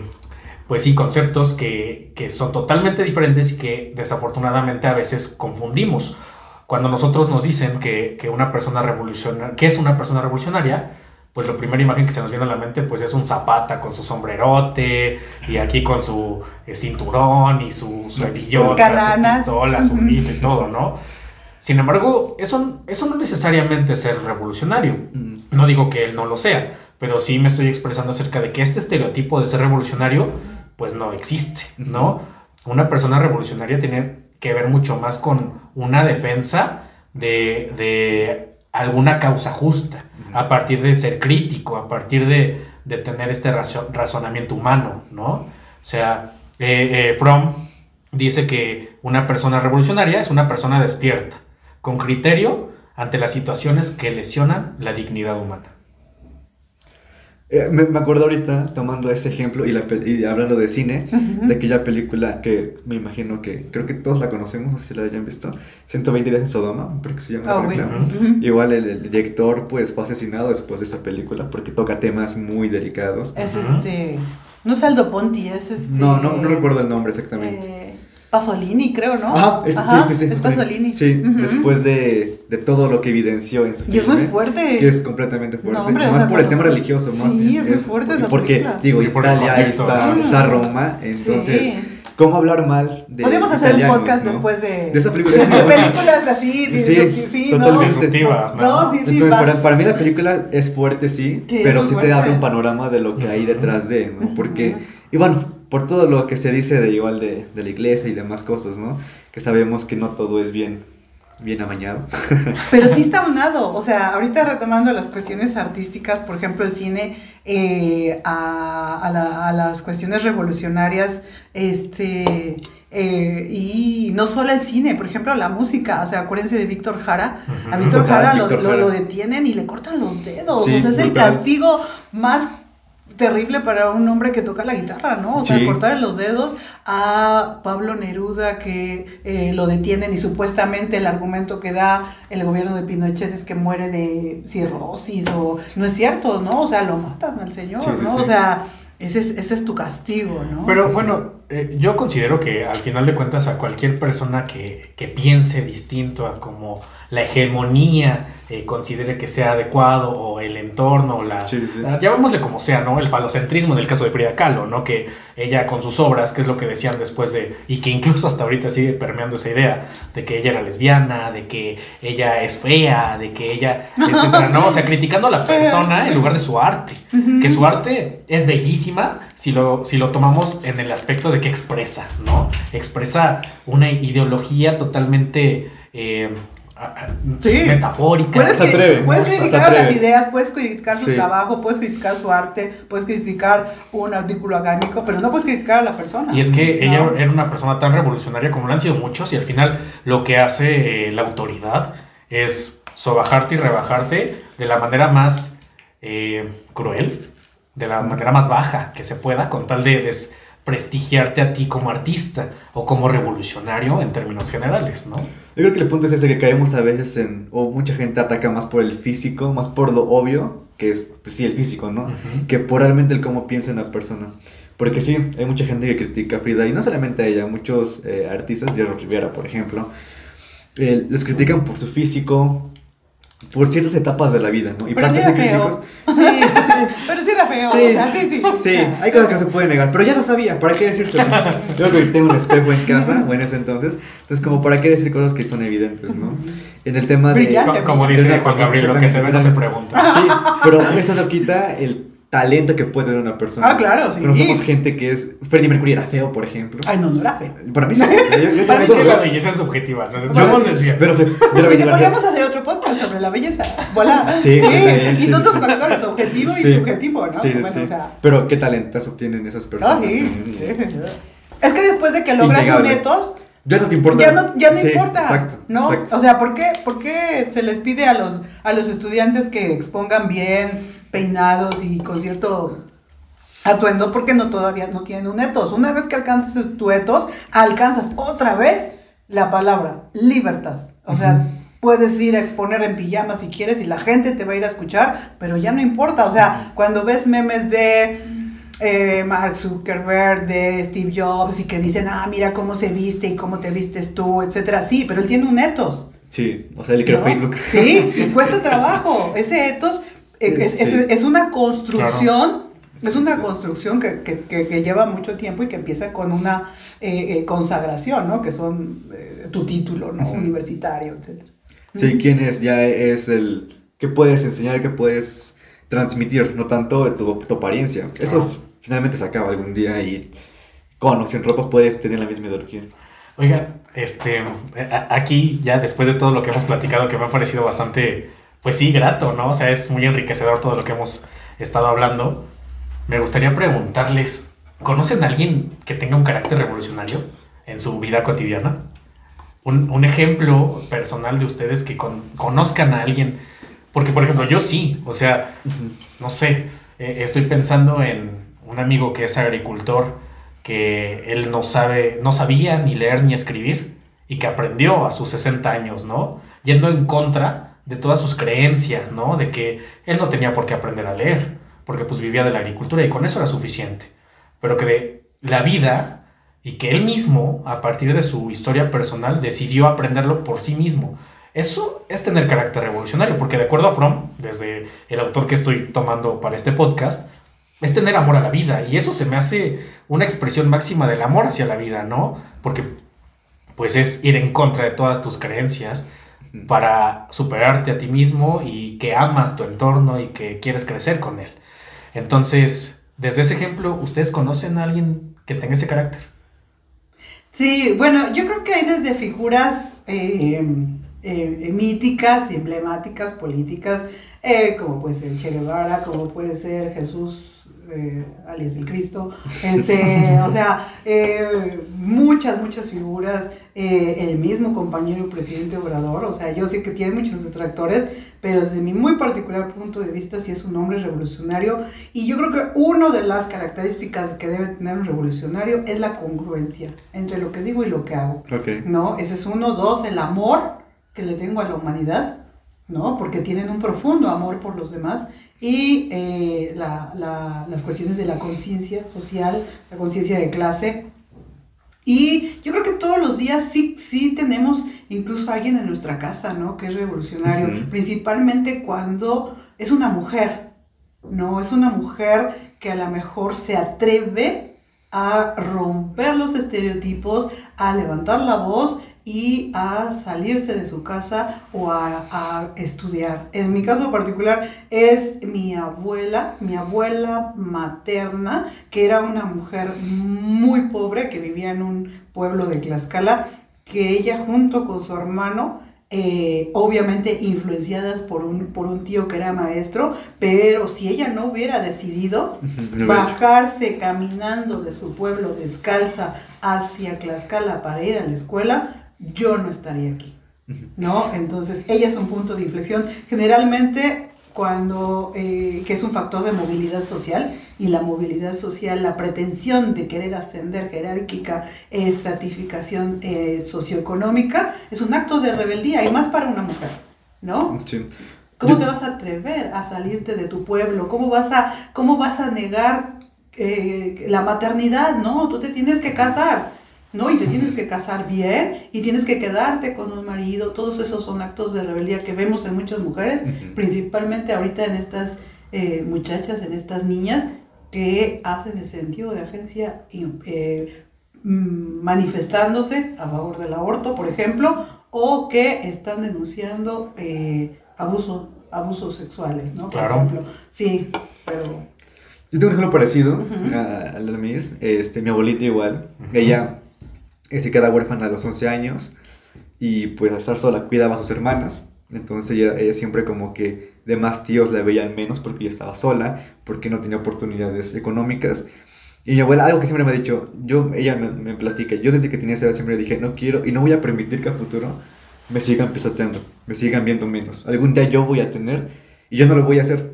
pues sí, conceptos que, que son totalmente diferentes y que desafortunadamente a veces confundimos. Cuando nosotros nos dicen que, que una persona revolucionaria, que es una persona revolucionaria, pues la primera imagen que se nos viene a la mente pues es un zapata con su sombrerote y aquí con su eh, cinturón y su, su hebillota, su pistola, su rifle y todo, ¿no? Sin embargo, eso, eso no necesariamente es ser revolucionario. Mm. No digo que él no lo sea, pero sí me estoy expresando acerca de que este estereotipo de ser revolucionario, pues no existe, ¿no? Una persona revolucionaria tiene que ver mucho más con una defensa de, de alguna causa justa, a partir de ser crítico, a partir de, de tener este razo- razonamiento humano, ¿no? O sea, eh, eh, Fromm dice que una persona revolucionaria es una persona despierta, con criterio ante las situaciones que lesionan la dignidad humana. Eh, me, me acuerdo ahorita, tomando ese ejemplo y, la y hablando de cine, de aquella película que me imagino que creo que todos la conocemos, no sé si la hayan visto, 120 días en Sodoma, creo que se llama la Ah, película. Igual el, el director pues fue asesinado después de esa película porque toca temas muy delicados. Es este. No es Aldo Ponti, es este. No, no, no recuerdo el nombre exactamente. eh, Pasolini, creo, ¿no? Ajá, es- Ajá, sí, sí, sí. Es. Pasolini. Sí, Ujú. después de, de todo lo que evidenció en su Y es muy fuerte. Que es completamente fuerte. No, hombre, o más sea, por el tema religioso, más Sí, bien. es muy fuerte esa Porque, película. digo, Y por el Italia contexto, está, ¿no? está Roma, entonces, Sí. ¿cómo hablar mal de Podríamos hacer un podcast no? después de, De esa película. de películas así, de- Sí, de- sí, ¿no? totalmente. ¿no? No, sí, sí. Entonces, para, para mí la película es fuerte, sí, pero sí te abre un panorama de lo que hay detrás de, ¿no? Porque, y bueno, por todo lo que se dice de igual de, de la iglesia y demás cosas, ¿no? Que sabemos que no todo es bien, bien amañado. Pero sí está unado, o sea, ahorita retomando las cuestiones artísticas, por ejemplo, el cine, eh, a, a la- a las cuestiones revolucionarias, este, eh, y no solo el cine, por ejemplo, la música, o sea, acuérdense de Víctor Jara, a. Víctor Jara lo, detienen y le cortan los dedos, Sí, o sea, es el castigo más terrible para un hombre que toca la guitarra, ¿no? O sea, cortar los dedos a Pablo Neruda que eh, lo detienen y supuestamente el argumento que da el gobierno de Pinochet es que muere de cirrosis o no es cierto, ¿no? O sea, lo matan al señor, Sí, sí, ¿no? sí. O sea, ese es, ese es tu castigo, ¿no? Pero bueno, eh, yo considero que al final de cuentas a cualquier persona que, que piense distinto a como la hegemonía eh, considere que sea adecuado o el entorno o la... Sí, sí. ah, llamémosle como sea, ¿no? El falocentrismo en el caso de Frida Kahlo, ¿no? Que ella con sus obras, que es lo que decían después de... Y que incluso hasta ahorita sigue permeando esa idea de que ella era lesbiana, de que ella es fea, de que ella... etcétera, ¿no? O sea, criticando a la persona en lugar de su arte. Que su arte es bellísima si lo, si lo tomamos en el aspecto de que expresa, ¿no? Expresa una ideología totalmente eh, Sí. metafórica. Puedes, Se atreve, puedes se criticar atreve. las ideas, puedes criticar su Sí. trabajo, puedes criticar su arte, puedes criticar un artículo académico, pero no puedes criticar a la persona. Y es que ¿no? ella era una persona tan revolucionaria como lo han sido muchos y al final lo que hace eh, la autoridad es sobajarte y rebajarte de la manera más eh, cruel, de la manera más baja que se pueda, con tal de desprestigiarte a ti como artista o como revolucionario en términos generales, ¿no? Yo creo que el punto es ese que caemos a veces en, o mucha gente ataca más por el físico, más por lo obvio, que es, pues sí, el físico, ¿no? Que por realmente el cómo piensa una persona. Porque sí, hay mucha gente que critica a Frida, y no solamente a ella, muchos eh, artistas, Jerry Rivera, por ejemplo, eh, les critican por su físico, por ciertas etapas de la vida, ¿no? Y pero para sí críticos. Sí, sí. pero sí era feo. Sí, o sea, sí, sí. Sí, hay cosas que no se pueden negar, pero ya lo sabía, ¿para qué decírselo? Yo creo que tengo un espejo en casa, o en ese entonces, entonces como para qué decir cosas que son evidentes, ¿no? En el tema de... Como, dice Juan Gabriel, lo que se ve no se pregunta. Sí, pero eso no quita el talento que puede tener una persona. Ah, claro, sí. Pero somos gente que es. Freddie Mercury era feo, por ejemplo. Ay, no, no era feo. Para mí sí. Yo, Para mí es que la belleza es subjetiva. Nos estamos diciendo. Pero se. podríamos hacer otro podcast sobre la belleza. Voilà. Sí, sí. Y son dos factores, objetivo y subjetivo, ¿no? Sí, sí. O sea... Pero qué talentazo tienen esas personas. Ah, sí. Es que después de que logras un netos. Ya no te importa. Ya no, ya no importa. Exacto, ¿no? O sea, ¿por qué, ¿por qué se les pide a los, a los estudiantes que expongan bien, peinados y con cierto atuendo porque no todavía no tienen un etos. Una vez que alcanzas tu etos, alcanzas otra vez la palabra libertad. O sea, puedes ir a exponer en pijama si quieres y la gente te va a ir a escuchar, pero ya no importa. O sea, cuando ves memes de eh, Mark Zuckerberg, de Steve Jobs y que dicen, ah, mira cómo se viste y cómo te vistes tú, etcétera. Sí, pero él tiene un etos. Sí, o sea, él creó Facebook. Sí, y cuesta trabajo. Ese etos es, una construcción, es una construcción que, lleva mucho tiempo y que empieza con una eh, eh, consagración, ¿no? Que son eh, tu título, ¿no? Universitario, etc. Sí, quién es, ya es el que puedes enseñar, que puedes transmitir, no tanto tu, tu apariencia. Eso finalmente se acaba algún día y con o sin ropa puedes tener la misma ideología. Oiga, este, aquí ya después de todo lo que hemos platicado, que me ha parecido bastante pues sí, grato, ¿no? O sea, es muy enriquecedor todo lo que hemos estado hablando. Me gustaría preguntarles, ¿conocen a alguien que tenga un carácter revolucionario en su vida cotidiana? Un, ejemplo personal de ustedes que conozcan a alguien, porque por ejemplo yo sí, o sea, no sé, eh, estoy pensando en un amigo que es agricultor, que él no sabe, no sabía ni leer ni escribir y que aprendió a sus 60 años, ¿no? Yendo en contra de todas sus creencias, ¿no? De que él no tenía por qué aprender a leer, porque pues vivía de la agricultura y con eso era suficiente. Pero que de la vida y que él mismo, a partir de su historia personal, decidió aprenderlo por sí mismo. Eso es tener carácter revolucionario, porque de acuerdo a Fromm, desde el autor que estoy tomando para este podcast, es tener amor a la vida. Y eso se me hace una expresión máxima del amor hacia la vida, ¿no? Porque pues es ir en contra de todas tus creencias para superarte a ti mismo y que amas tu entorno y que quieres crecer con él. Entonces, desde ese ejemplo, ¿ustedes conocen a alguien que tenga ese carácter? Sí, bueno, yo creo que hay desde figuras eh, eh, míticas emblemáticas, políticas, eh, como puede ser Che Guevara, como puede ser Jesús eh, alias el Cristo, este, o sea, eh, muchas, muchas figuras, eh, el mismo compañero presidente Obrador, o sea, yo sé que tiene muchos detractores, pero desde mi muy particular punto de vista sí es un hombre revolucionario y yo creo que una de las características que debe tener un revolucionario es la congruencia entre lo que digo y lo que hago. ¿No? Ese es uno, dos, el amor que le tengo a la humanidad, ¿no? Porque tienen un profundo amor por los demás y eh, las cuestiones de la conciencia social, la conciencia de clase. Y yo creo que todos los días sí, sí tenemos incluso alguien en nuestra casa, ¿no? Que es revolucionario, principalmente cuando es una mujer, ¿no? Es una mujer que a lo mejor se atreve a romper los estereotipos, a levantar la voz y a salirse de su casa o a, estudiar. En mi caso particular es mi abuela, mi abuela materna, que era una mujer muy pobre que vivía en un pueblo de Tlaxcala, que ella junto con su hermano, eh, obviamente influenciadas por un, por un tío que era maestro, pero si ella no hubiera decidido bajarse caminando de su pueblo descalza hacia Tlaxcala para ir a la escuela, yo no estaría aquí, ¿no? Entonces, ella es un punto de inflexión. Generalmente, cuando, eh, que es un factor de movilidad social, y la movilidad social, la pretensión de querer ascender jerárquica, estratificación eh, socioeconómica, es un acto de rebeldía, y más para una mujer, ¿no? Sí. ¿Cómo te vas a atrever a salirte de tu pueblo? ¿Cómo vas a, cómo vas a negar eh, la maternidad? No, tú te tienes que casar. ¿No? Y te tienes que casar bien y tienes que quedarte con un marido. Todos esos son actos de rebeldía que vemos en muchas mujeres, principalmente ahorita en estas eh, muchachas, en estas niñas que hacen el sentido de agencia eh, mm, manifestándose a favor del aborto, por ejemplo, o que están denunciando eh, abuso, abusos sexuales, ¿no? Por Claro. ejemplo. Sí, pero... Yo tengo un ejemplo parecido a, a la Miss. Este, mi abuelita igual. Ella se queda huérfana a los 11 años y pues al estar sola cuidaba a sus hermanas. Entonces ella, ella siempre como que demás tíos la veían menos porque ella estaba sola, porque no tenía oportunidades económicas. Y mi abuela, algo que siempre me ha dicho, yo, ella me, me platica, yo desde que tenía esa edad siempre dije, no quiero y no voy a permitir que a futuro me sigan pisoteando, me sigan viendo menos. Algún día yo voy a tener y yo no lo voy a hacer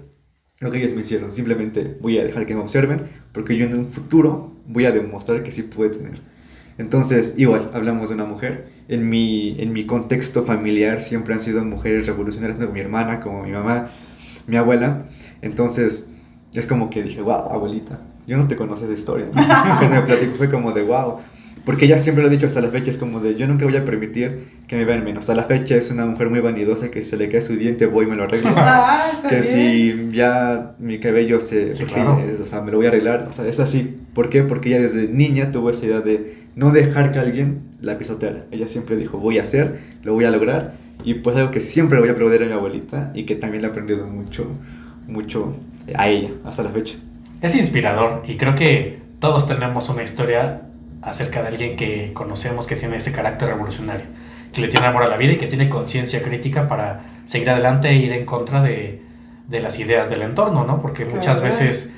lo que ellos me hicieron. Simplemente voy a dejar que me observen porque yo en un futuro voy a demostrar que sí pude tener. Entonces, igual, hablamos de una mujer. En mi, en mi contexto familiar siempre han sido mujeres revolucionarias, tanto mi hermana como mi mamá, mi abuela. Entonces, es como que dije, wow, abuelita, yo no te conocía esa historia. ¿no? Cuando me platicó fue como de, wow. Porque ella siempre lo ha dicho hasta la fecha, es como de, yo nunca voy a permitir que me vean menos. Hasta la fecha es una mujer muy vanidosa que se le cae su diente, voy y me lo arreglo. Ah, que bien. si ya mi cabello se Sí, claro. o sea, me lo voy a arreglar, o sea, es así. ¿Por qué? Porque ella desde niña tuvo esa idea de no dejar que alguien la pisoteara. Ella siempre dijo, voy a hacer, lo voy a lograr, y pues algo que siempre voy a aplaudir a mi abuelita y que también le he aprendido mucho, mucho a ella hasta la fecha. Es inspirador y creo que todos tenemos una historia acerca de alguien que conocemos que tiene ese carácter revolucionario, que le tiene amor a la vida y que tiene conciencia crítica para seguir adelante e ir en contra de, de las ideas del entorno, ¿no? Porque muchas Claro. veces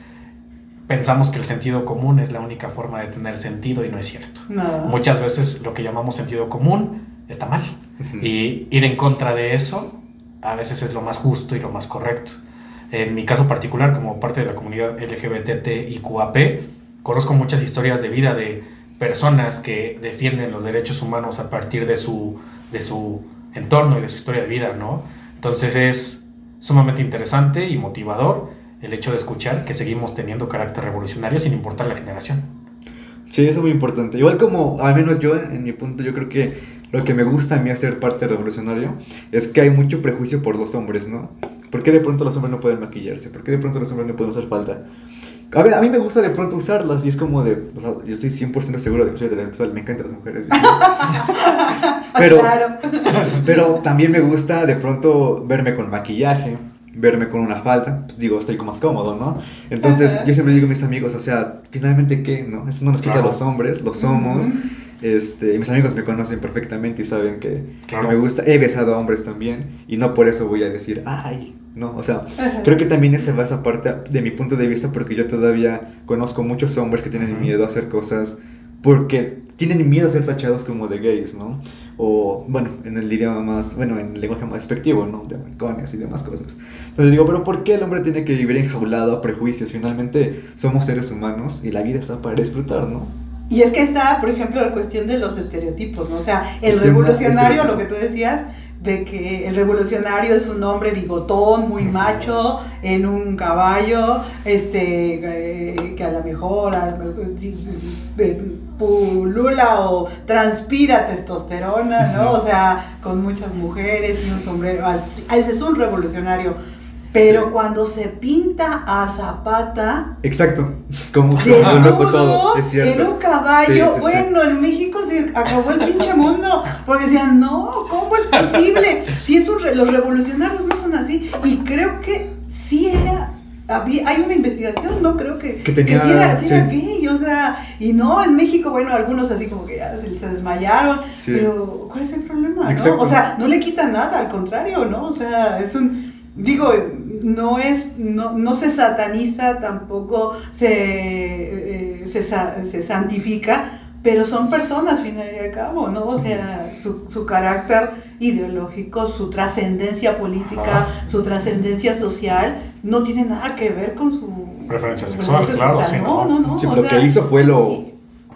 pensamos que el sentido común es la única forma de tener sentido y no es cierto. No. Muchas veces lo que llamamos sentido común está mal. Y ir en contra de eso a veces es lo más justo y lo más correcto. En mi caso particular, como parte de la comunidad LGBTIQAP, conozco muchas historias de vida de personas que defienden los derechos humanos a partir de su, de su entorno y de su historia de vida, ¿no? Entonces es sumamente interesante y motivador el hecho de escuchar que seguimos teniendo carácter revolucionario sin importar la generación. Sí, eso es muy importante. Igual como, al menos yo, en mi punto, yo creo que lo que me gusta a mí hacer parte revolucionario es que hay mucho prejuicio por los hombres, ¿no? ¿Por qué de pronto los hombres no pueden maquillarse? ¿Por qué de pronto los hombres no pueden usar falda? A, ver, a mí me gusta de pronto usarlas y es como de, o sea, yo estoy 100% seguro de que soy heterosexual, me encantan las mujeres. pero, Claro. pero también me gusta de pronto verme con maquillaje, verme con una falda, digo, estoy más cómodo, ¿no? Entonces, Ajá. yo siempre digo a mis amigos, o sea, finalmente, ¿qué? ¿No? Eso no nos quita a Claro. los hombres, lo somos. Ujú. Este, y mis amigos me conocen perfectamente y saben que, Claro. que me gusta. He besado a hombres también y no por eso voy a decir, ay, no, o sea, Ajá. creo que también esa va esa parte de mi punto de vista porque yo todavía conozco muchos hombres que tienen miedo a hacer cosas porque tienen miedo a ser tachados como de gays, ¿no? O, bueno, en el idioma más, bueno, en el lenguaje más despectivo, ¿no? De maricones y demás cosas. Entonces digo, pero ¿por qué el hombre tiene que vivir enjaulado a prejuicios? Finalmente somos seres humanos y la vida está para disfrutar, ¿no? Y es que está, por ejemplo, la cuestión de los estereotipos, ¿no? O sea, el revolucionario, lo que tú decías, de que el revolucionario es un hombre bigotón, muy macho, en un caballo, este, eh, que a lo mejor a eh, pulula o transpira testosterona, ¿no? O sea, con muchas mujeres y un sombrero. así- Ese es un revolucionario. Pero Sí. cuando se pinta a Zapata, Exacto, como loco todo, desnudo es cierto. en un caballo. Sí. bueno, en México se acabó el pinche mundo. Porque decían, no, ¿cómo es posible? Si es un re- los revolucionarios no son así. Y creo que sí era. Había, hay una investigación, ¿no? Creo que, Que tenía- sí era, sí era sí. gay, o sea, y no, en México, bueno, algunos así como que ya se, se desmayaron, pero ¿cuál es el problema? ¿no? O sea, no le quita nada, al contrario, ¿no? O sea, es un, digo, no es, no, no se sataniza, tampoco se, eh, se, se santifica, pero son personas, fin y al cabo, ¿no? O sea, su, su carácter ideológico, su trascendencia política, Ajá. su trascendencia social, no tiene nada que ver con su Preferencia sexual, claro, sexual. sí, no, ¿no? no, no. Sí, o lo sea, que hizo fue lo,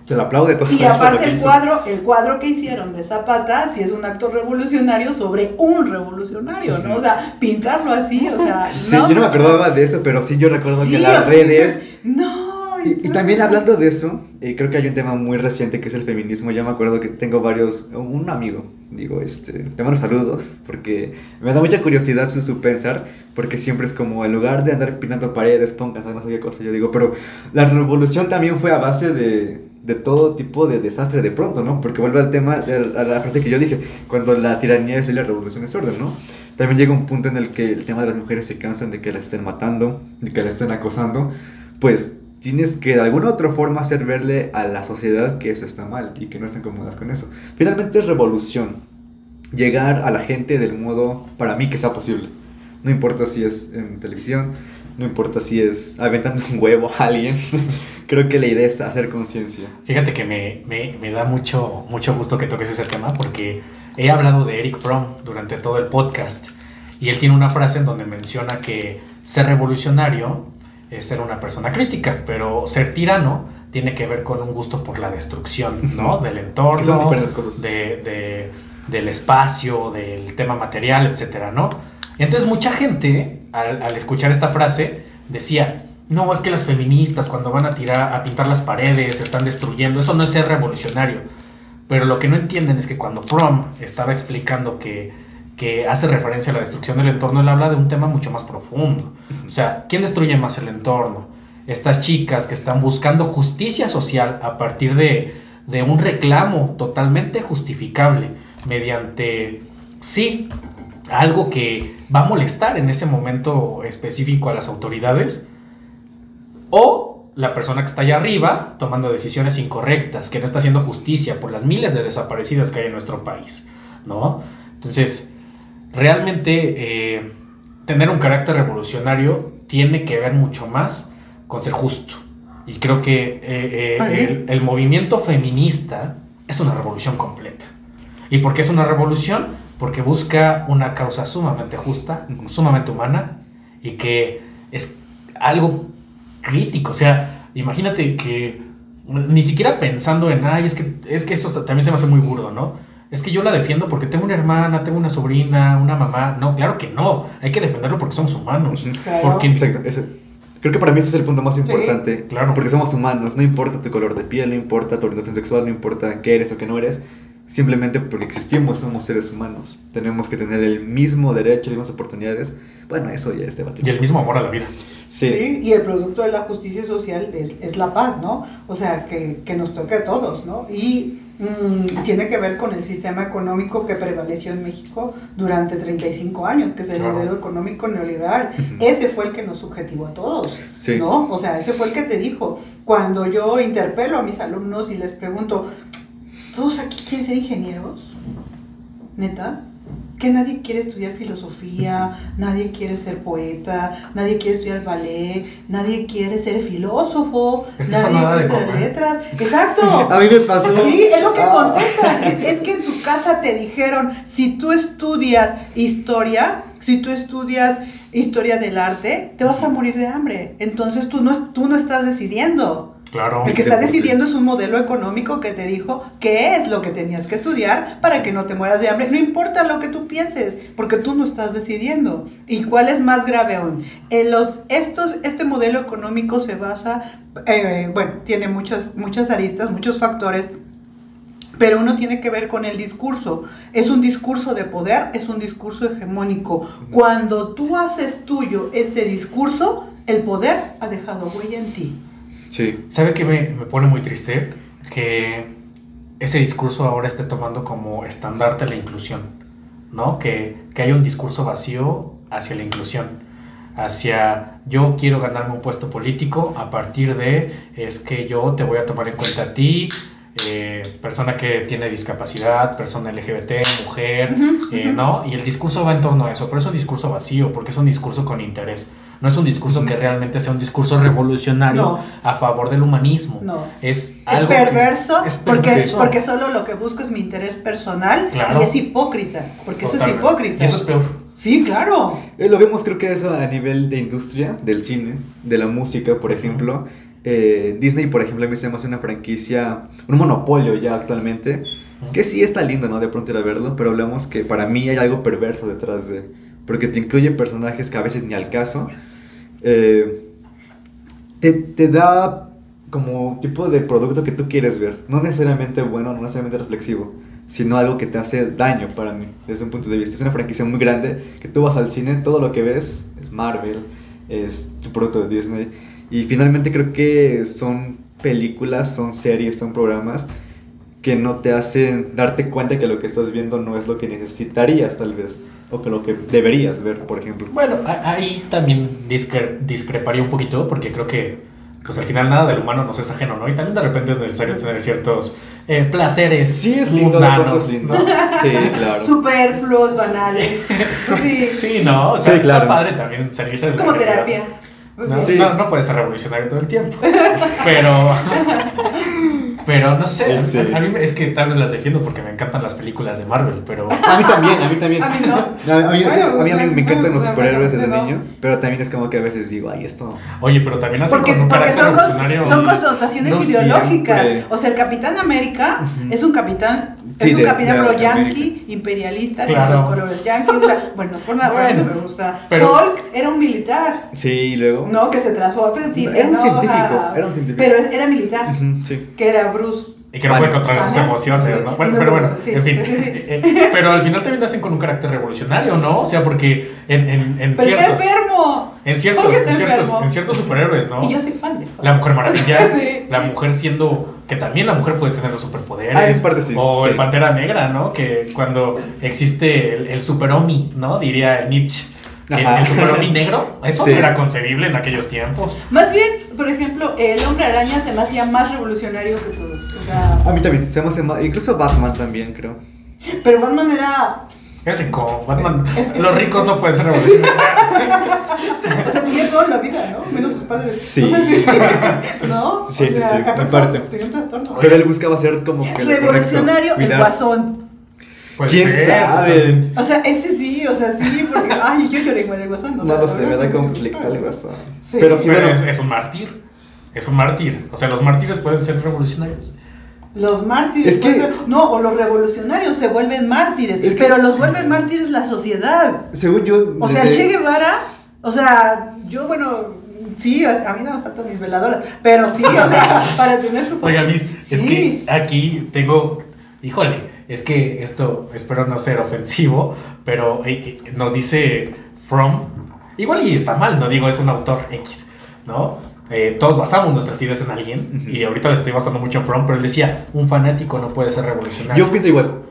se le aplaude todo Y aparte el cuadro, el cuadro que hicieron de Zapata, sí es un acto revolucionario sobre un revolucionario, ¿no? O sea, pintarlo así, o sea, Sí, yo no me acordaba de eso, pero sí yo recuerdo Sí, que las redes... no. Y, y también hablando de eso, eh, creo que hay un tema muy reciente que es el feminismo. Yo me acuerdo que tengo varios, un amigo, digo, este, le mando saludos, porque me da mucha curiosidad su, su pensar, porque siempre es como, en lugar de andar pintando paredes, pongas, no sé qué cosa, yo digo, pero la revolución también fue a base de, de todo tipo de desastre de pronto, ¿no? Porque vuelve al tema, a la frase que yo dije, cuando la tiranía es ley, la revolución es orden, ¿no? También llega un punto en el que el tema de las mujeres se cansan de que la estén matando, de que la estén acosando, pues tienes que de alguna otra forma hacer verle a la sociedad que eso está mal y que no estén cómodas con eso. Finalmente es revolución. Llegar a la gente del modo, para mí, que sea posible. No importa si es en televisión, no importa si es aventando un huevo a alguien. Creo que la idea es hacer conciencia. Fíjate que me, me- me da mucho, mucho gusto que toques ese tema porque he hablado de Eric Fromm durante todo el podcast y él tiene una frase en donde menciona que ser revolucionario es ser una persona crítica, pero ser tirano tiene que ver con un gusto por la destrucción, ¿no? Del entorno, son cosas. de- de- del espacio, del tema material, etcétera, ¿no? Entonces mucha gente, al, al escuchar esta frase, decía, no, es que las feministas cuando van a tirar, a pintar las paredes, están destruyendo, eso no es ser revolucionario. Pero lo que no entienden es que cuando Fromm estaba explicando que, que hace referencia a la destrucción del entorno, él habla de un tema mucho más profundo. O sea, ¿quién destruye más el entorno? Estas chicas que están buscando justicia social a partir de, de un reclamo totalmente justificable mediante, sí, algo que va a molestar en ese momento específico a las autoridades, o la persona que está allá arriba tomando decisiones incorrectas, que no está haciendo justicia por las miles de desaparecidas que hay en nuestro país, ¿no? Entonces, realmente eh, tener un carácter revolucionario tiene que ver mucho más con ser justo. Y creo que eh, eh, el movimiento feminista es una revolución completa. ¿Y por qué es una revolución? Porque busca una causa sumamente justa, sumamente humana y que es algo crítico. O sea, imagínate que ni siquiera pensando en, ay, es que, es que eso también se me hace muy burdo, ¿no? Es que yo la defiendo porque tengo una hermana, tengo una sobrina, una mamá. No, claro que no. Hay que defenderlo porque somos humanos. Claro. Porque Exacto, ese- Creo que para mí ese es el punto más Sí, importante. claro. Porque somos humanos, no importa tu color de piel, no importa tu orientación sexual, no importa qué eres o qué no eres. Simplemente porque existimos, somos seres humanos. Tenemos que tener el mismo derecho, las mismas oportunidades. Bueno, eso ya es y debatible. el mismo amor a la vida. Sí. Sí, y el producto de la justicia social es, es la paz, ¿no? O sea, que, que nos toque a todos, ¿no? Y mm, tiene que ver con el sistema económico que prevaleció en México durante 35 años, que es el Claro. modelo económico neoliberal. Ese fue el que nos subjetivó a todos, Sí. ¿no? O sea, ese fue el que te dijo. Cuando yo interpelo a mis alumnos y les pregunto, ¿todos aquí quieren ser ingenieros? ¿Neta? Que nadie quiere estudiar filosofía, nadie quiere ser poeta, nadie quiere estudiar ballet, nadie quiere ser filósofo, Es que eso nadie quiere ser comer. letras. Exacto. A mí me pasó. Sí, es lo que Ah. Es que en tu casa te dijeron, si tú estudias historia, si tú estudias historia del arte, te vas a morir de hambre. Entonces tú no, tú no estás decidiendo. Claro. El que Sí, está decidiendo es un modelo económico que te dijo qué es lo que tenías que estudiar para que no te mueras de hambre. No importa lo que tú pienses, porque tú no estás decidiendo. ¿Y cuál es más grave aún? En los, estos, este modelo económico se basa, eh, bueno, tiene muchas, muchas aristas, muchos factores, pero uno tiene que ver con el discurso. Es un discurso de poder, es un discurso hegemónico. Cuando tú haces tuyo este discurso, el poder ha dejado huella en ti. Sí. ¿Sabe qué me, me pone muy triste? Que ese discurso ahora esté tomando como estandarte la inclusión, ¿no? Que, que haya un discurso vacío hacia la inclusión, hacia yo quiero ganarme un puesto político a partir de es que yo te voy a tomar en cuenta a ti, eh, persona que tiene discapacidad, persona LGBT, mujer, eh, ¿no? Y el discurso va en torno a eso, pero es un discurso vacío, porque es un discurso con interés. No es un discurso que realmente sea un discurso revolucionario No. a favor del humanismo. No. Es Es algo que- perverso, es porque, perverso. porque solo lo que busco es mi interés personal Claro. y es hipócrita, porque eso es Totalmente. hipócrita. Y eso es peor. Sí, claro. Eh, Lo vemos creo que eso a nivel de industria, del cine, de la música, por ejemplo. eh, Disney, por ejemplo, a mí se me hace una franquicia, un monopolio ya actualmente, que sí está lindo, ¿no? De pronto ir a verlo, pero hablamos que para mí hay algo perverso detrás de, porque te incluye personajes que a veces ni al caso, eh, te, te da como tipo de producto que tú quieres ver, no necesariamente bueno, no necesariamente reflexivo sino algo que te hace daño para mí, desde un punto de vista. Es una franquicia muy grande, que tú vas al cine, todo lo que ves es Marvel, es su producto de Disney, y finalmente creo que son películas, son series, son programas que no te hacen darte cuenta que lo que estás viendo no es lo que necesitarías tal vez, o que lo que deberías ver, por ejemplo. Bueno, ahí también discreparía un poquito, porque creo que pues al final nada del humano nos es ajeno, ¿no? Y también de repente es necesario tener ciertos eh, placeres sí, es lindo mundanos, ¿no? Sí, claro. Superfluos, banales. Sí. sí, ¿no? O sea, está padre también salirse Es como terapia. ¿no? Sí. No, no puedes ser revolucionario todo el tiempo. Pero pero no sé, a, mí es que tal vez las defiendo porque me encantan las películas de Marvel, pero... A mí también, a mí también. A mí no. A mí, a mí, me encantan los superhéroes desde niño, pero también es como que a veces digo, ay, esto... Oye, pero también hacen porque, con un porque son, revolucionario... son connotaciones ideológicas. O sea, el Capitán América es un capitán es un capitán pro yankee, imperialista, con los colores yankees. bueno, por nada, bueno, me gusta. Pero, Hulk era un militar. Sí, y luego. No, que se transformó. Pues, sí, era, un científico, era un científico. Pero era militar. sí. Que era Bruce. Y que no puede controlar sus emociones, ¿no? Bueno, pero bueno, en fin. Eh, eh, pero al final también nacen con un carácter revolucionario, ¿no? O sea, porque en, en, en pero ciertos. Está enfermo. En ciertos, en ciertos, en ciertos superhéroes, ¿no? Y yo soy fan de La Mujer Maravilla. La mujer siendo. Que también la mujer puede tener los superpoderes. Ah, parte sí. O el Pantera Negra, ¿no? Que cuando existe el, el superomi, ¿no? Diría Nietzsche el, super negro, eso era concebible en aquellos tiempos. Más bien, por ejemplo, el hombre araña se me hacía más revolucionario que todos. O sea... A mí también, se me hace más, incluso Batman también, creo. Pero Batman era... Es rico, Batman. los ricos no pueden ser revolucionarios. o sea, tenía toda la vida, ¿no? Menos sus padres. Sí. ¿No? Sí, sí, sí, aparte. Tenía un trastorno. Pero él buscaba ser como que. Revolucionario, el guasón. Pues ¿Quién sabe? O sea, ese sí, o sea, sí, porque, ay, yo lloré con el guasón. No, no lo sé, me da conflicto el guasón. Sí. Pero, sí, pero es, un mártir. Es un mártir. O sea, los mártires pueden ser revolucionarios. Los mártires, es que, no, o los revolucionarios se vuelven mártires, pero los vuelven mártires la sociedad. Según yo. O sea, Che Guevara, o sea, yo, bueno, sí, a, mí no me faltan mis veladoras, pero sí, o sea, para tener su. Oiga, Miss, es que aquí tengo, híjole, es que esto, espero no ser ofensivo, pero eh, nos dice From, igual y está mal, no digo, es un autor X, ¿no? Eh, todos basamos nuestras ideas en alguien, y ahorita le estoy basando mucho en From, pero él decía, un fanático no puede ser revolucionario. Yo pienso igual.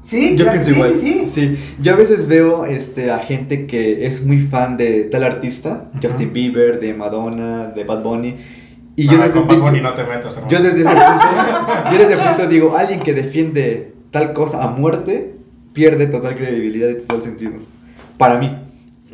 Sí, yo pienso igual. Sí, sí, Yo a veces veo este, a gente que es muy fan de tal artista, Justin Bieber, de Madonna, de Bad Bunny y yo, desde, no te metas, yo desde ese punto, yo desde ese punto digo, alguien que defiende tal cosa a muerte pierde total credibilidad y total sentido. Para mí,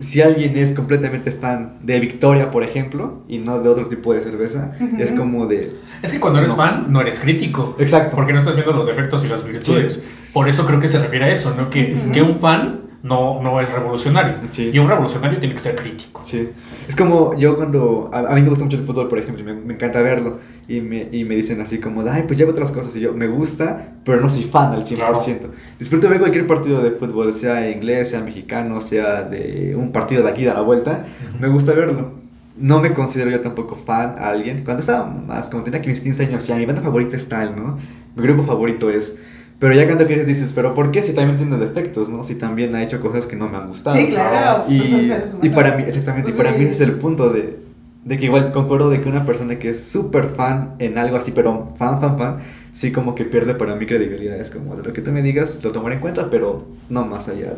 si alguien es completamente fan de Victoria, por ejemplo, y no de otro tipo de cerveza, es como de... Es que cuando eres fan, no eres crítico. Exacto. Porque no estás viendo los defectos y las virtudes. Por eso creo que se refiere a eso, ¿no? Que, que un fan no, no es revolucionario. Y un revolucionario tiene que ser crítico. Sí. Es como yo cuando... A, mí me gusta mucho el fútbol, por ejemplo, y me, encanta verlo. Y me, y me, dicen así como, ay, pues llevo otras cosas. Y yo, me gusta, pero no soy fan al 100%. Disfruto ver cualquier partido de fútbol, sea inglés, sea mexicano, sea de un partido de aquí de la vuelta. Me gusta verlo. No me considero yo tampoco fan a alguien. Cuando estaba más, como tenía mis 15 años, ya mi banda favorita es tal, ¿no? Mi grupo favorito es... Pero ya cuando quieres dices, pero ¿por qué si también tiene defectos, no? Si también ha hecho cosas que no me han gustado. Sí, claro. Y, pues y para mí, exactamente, y para mí ese es el punto de, de que igual concuerdo de que una persona que es súper fan en algo así, pero fan, fan, fan, sí como que pierde para mí credibilidad. Es como, lo que tú me digas, lo tomaré en cuenta, pero no más allá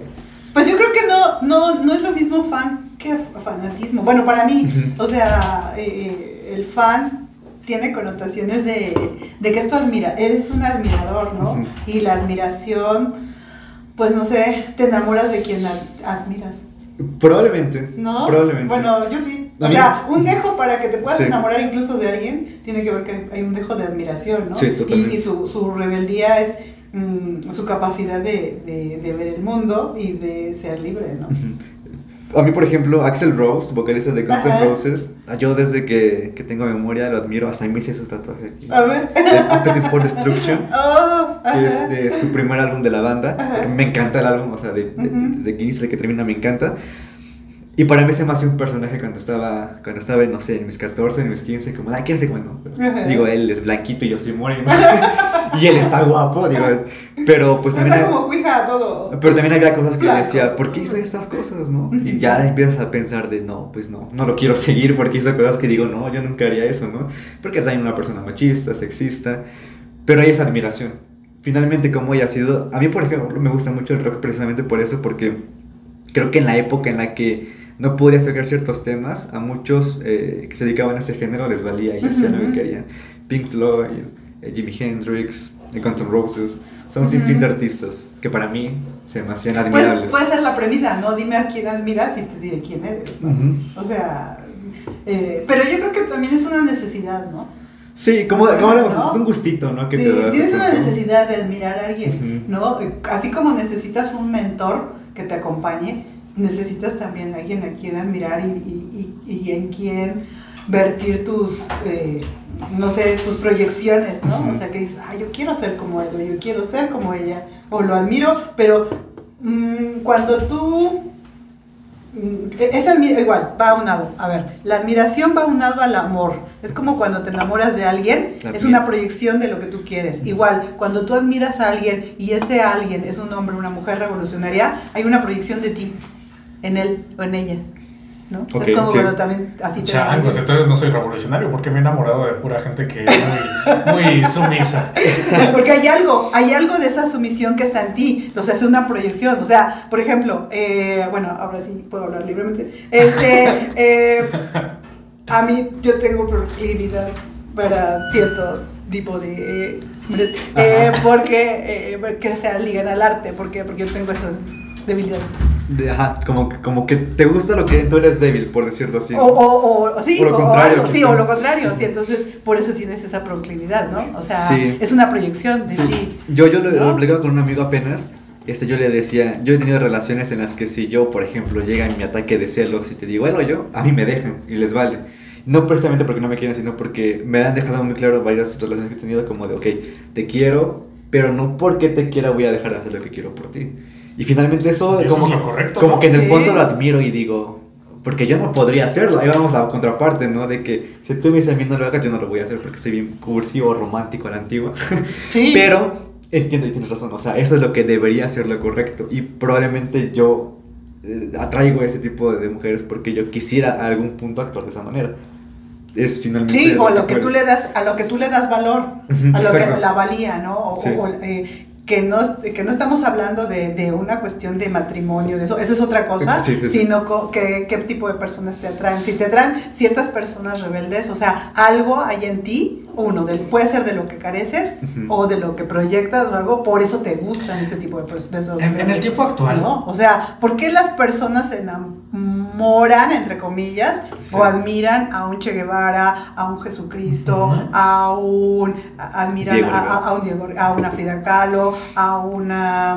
Pues yo creo que no, no, no es lo mismo fan que fanatismo. Bueno, para mí, o sea, eh, eh, el fan tiene connotaciones de, de, que esto admira, eres un admirador, ¿no? Y la admiración, pues no sé, te enamoras de quien admiras. Probablemente. ¿No? Probablemente. Bueno, yo sí. O sea, un dejo para que te puedas enamorar incluso de alguien, tiene que ver que hay un dejo de admiración, ¿no? Sí, totalmente. Y, y su, su, rebeldía es mm, su capacidad de, de, de, ver el mundo y de ser libre, ¿no? A mí, por ejemplo, Axel Rose, vocalista de Guns N'. Roses, yo desde que, que tengo memoria lo admiro, hasta mí me hice su tatuaje. A ver. Appetite for Destruction, Oh, que es de su primer álbum de la banda. Me encanta el álbum, o sea, de- de- Ujú. desde que inicia que termina me encanta. Y para mí se me hace un personaje cuando estaba, cuando estaba, no sé, en mis 14, en mis 15, como, ay, quién sé bueno. Ajá. Digo, él es blanquito y yo soy moreno. y él está guapo, digo, pero pues también... Está como cuija todo. pero también había cosas que yo decía, ¿por qué hice estas cosas, no? Y ya empiezas a pensar de, no, pues no, no lo quiero seguir porque hizo cosas que digo, no, yo nunca haría eso, ¿no? Porque también una persona machista, sexista, pero hay esa admiración. Finalmente, como ella ha sido, a mí, por ejemplo, me gusta mucho el rock precisamente por eso, porque creo que en la época en la que no podías tocar ciertos temas, a muchos eh, que se dedicaban a ese género les valía y hacían lo Ujú. que querían. Pink Floyd, eh, Jimi Hendrix, eh, Guns N' Roses, son un Ujú. sinfín de artistas que para mí se me hacían Pues admirables. puede ser la premisa, ¿no? Dime a quién admiras y te diré quién eres. O sea, eh, pero yo creo que también es una necesidad, ¿no? Sí, como, Bueno, como hablamos, ¿no? es un gustito, ¿no? Que Sí, te das tienes una necesidad de admirar a alguien. ¿no? Así como necesitas un mentor que te acompañe, necesitas también alguien a quien admirar y, y- y- y en quien vertir tus, eh, no sé, tus proyecciones, ¿no? O sea, que dices, ah, yo quiero ser como él, o yo quiero ser como ella, o lo admiro, pero mm, cuando tú... mm, admi- igual, va aunado. A ver, la admiración va aunado al amor. Es como cuando te enamoras de alguien, La es una proyección de lo que tú quieres. Igual, cuando tú admiras a alguien y ese alguien es un hombre, una mujer revolucionaria, hay una proyección de ti en él o en ella. ¿no? Es como sí. cuando también así te Changos, enamoras. entonces no soy revolucionario porque me he enamorado de pura gente que es muy, muy sumisa. Porque hay algo, hay algo de esa sumisión que está en ti. Entonces es una proyección. O sea, por ejemplo, eh, bueno, ahora sí puedo hablar libremente. Este, eh, a mí yo tengo proclividad para cierto tipo de hombres, eh, porque eh, que se ligan al arte. ¿Por qué? Porque yo tengo esas debilidades. De- ajá, como, que- como que te gusta lo que tú eres débil, por decirlo así. O, o, o, sí, O lo contrario, sí, o lo contrario, sí, entonces por eso tienes esa proclividad, ¿no? O sea, Sí. es una proyección de Sí, ti. Yo, yo lo, ¿no? lo platicaba con un amigo apenas. Este, yo le decía, yo he tenido relaciones en las que si yo, por ejemplo, llega en mi ataque de celos y te digo, bueno, yo, a mí me dejan y les vale. No precisamente porque no me quieren, sino porque me han dejado muy claro varias relaciones que he tenido como de, ok, te quiero, pero no porque te quiera voy a dejar de hacer lo que quiero por ti. Y finalmente eso, Y eso como, es lo correcto, como ¿no? que en el fondo lo admiro y digo, porque yo no podría hacerlo. Ahí vamos a la contraparte, ¿no? De que si tú me dices a mí no lo hagas, yo no lo voy a hacer porque soy bien cursivo, romántico a la antigua. Sí. Pero entiendo y tienes razón, o sea, eso es lo que debería ser lo correcto. Y probablemente yo eh, atraigo ese tipo de, de mujeres porque yo quisiera a algún punto actuar de esa manera. Es finalmente. Sí, o a lo que tú le das, a lo que tú le das valor, a lo exacto. que la valía, ¿no? O, Sí. o, eh, que no, que no estamos hablando de, de una cuestión de matrimonio, de eso, eso es otra cosa, Sí, sí, sí. sino co- que, qué tipo de personas te atraen. Si te atraen ciertas personas rebeldes, o sea, algo hay en ti, uno, del, puede ser de lo que careces o de lo que proyectas o algo, por eso te gustan ese tipo de personas. En- en el tiempo actual. ¿no? O sea, ¿por qué las personas se enamoran, entre comillas, Sí. o admiran a un Che Guevara, a un Jesucristo, a un, a- admiran Diego a, a- Rivera. a un Diego, a una Frida Kahlo, a una,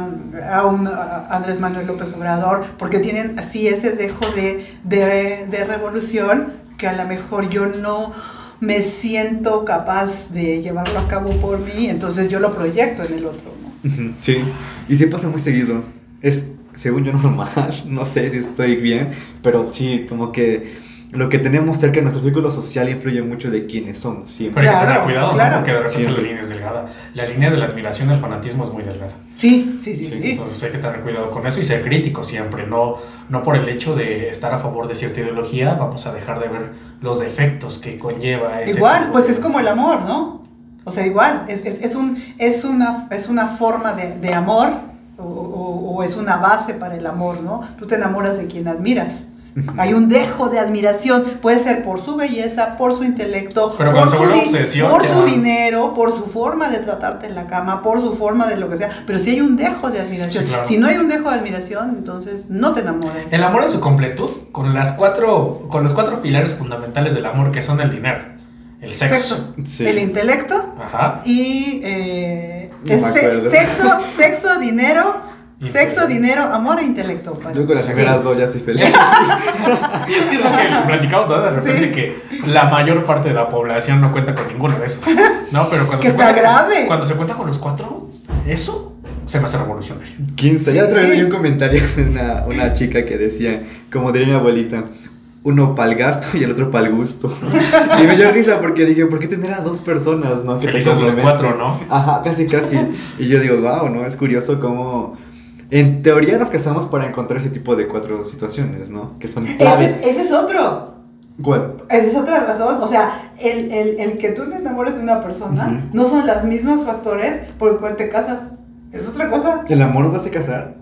a un Andrés Manuel López Obrador, porque tienen así ese dejo de, de, de revolución que a lo mejor yo no me siento capaz de llevarlo a cabo por mí, entonces yo lo proyecto en el otro, ¿no? Sí, y sí pasa muy seguido. Es, según yo, normal. No sé si estoy bien, pero sí, como que lo que tenemos cerca de nuestro círculo social influye mucho de quiénes somos, siempre. Pero hay que Claro, tener cuidado, ¿no? claro. Porque de repente Siempre. la línea es delgada. La línea de la admiración al fanatismo es muy delgada. Sí, sí, sí, Sí, sí. Entonces hay que tener cuidado con eso y ser crítico siempre. No, no por el hecho de estar a favor de cierta ideología vamos a dejar de ver los defectos que conlleva ese Igual, pues de- es como el amor, ¿no? O sea, igual, es, es, es, un, es, una, es una forma de, de amor o, o- o es una base para el amor, ¿no? Tú te enamoras de quien admiras. Hay un dejo de admiración, puede ser por su belleza, por su intelecto, Pero por, su, obsesión, por su dinero, por su forma de tratarte en la cama, por su forma de lo que sea. Pero si hay un dejo de admiración, Sí, claro. si no hay un dejo de admiración, entonces no te enamoras. El amor en su completud, con las cuatro, con los cuatro pilares fundamentales del amor que son el dinero, el sexo, Sí. el intelecto, ajá, y eh, No se- acuerdo. sexo, sexo, dinero Sexo, dinero, amor e intelecto. Bueno, Yo con las sí. primeras dos ya estoy feliz. Y es que es lo que platicamos, ¿no? De repente Sí. que la mayor parte de la población no cuenta con ninguno de esos. No, pero cuando Que se está cuenta, grave. Cuando se cuenta con los cuatro, eso se me hace revolucionario. 15. Ya Sí. otra vez vi un comentario de una, una chica que decía, como diría mi abuelita, uno para el gasto y el otro para el gusto. y me dio risa porque dije, ¿por qué tener a dos personas, no? Que te Felices los cuatro, ¿no? Ajá, casi, casi. Y yo digo, wow, ¿no? Es curioso cómo... En teoría nos casamos para encontrar ese tipo de cuatro situaciones, ¿no? Que son claves. es, ese es otro. ¿Cuál? Esa es otra razón. O sea, el, el, el que tú te enamores de una persona no son los mismos factores por el cual te casas. Es otra cosa. ¿El amor nos hace casar?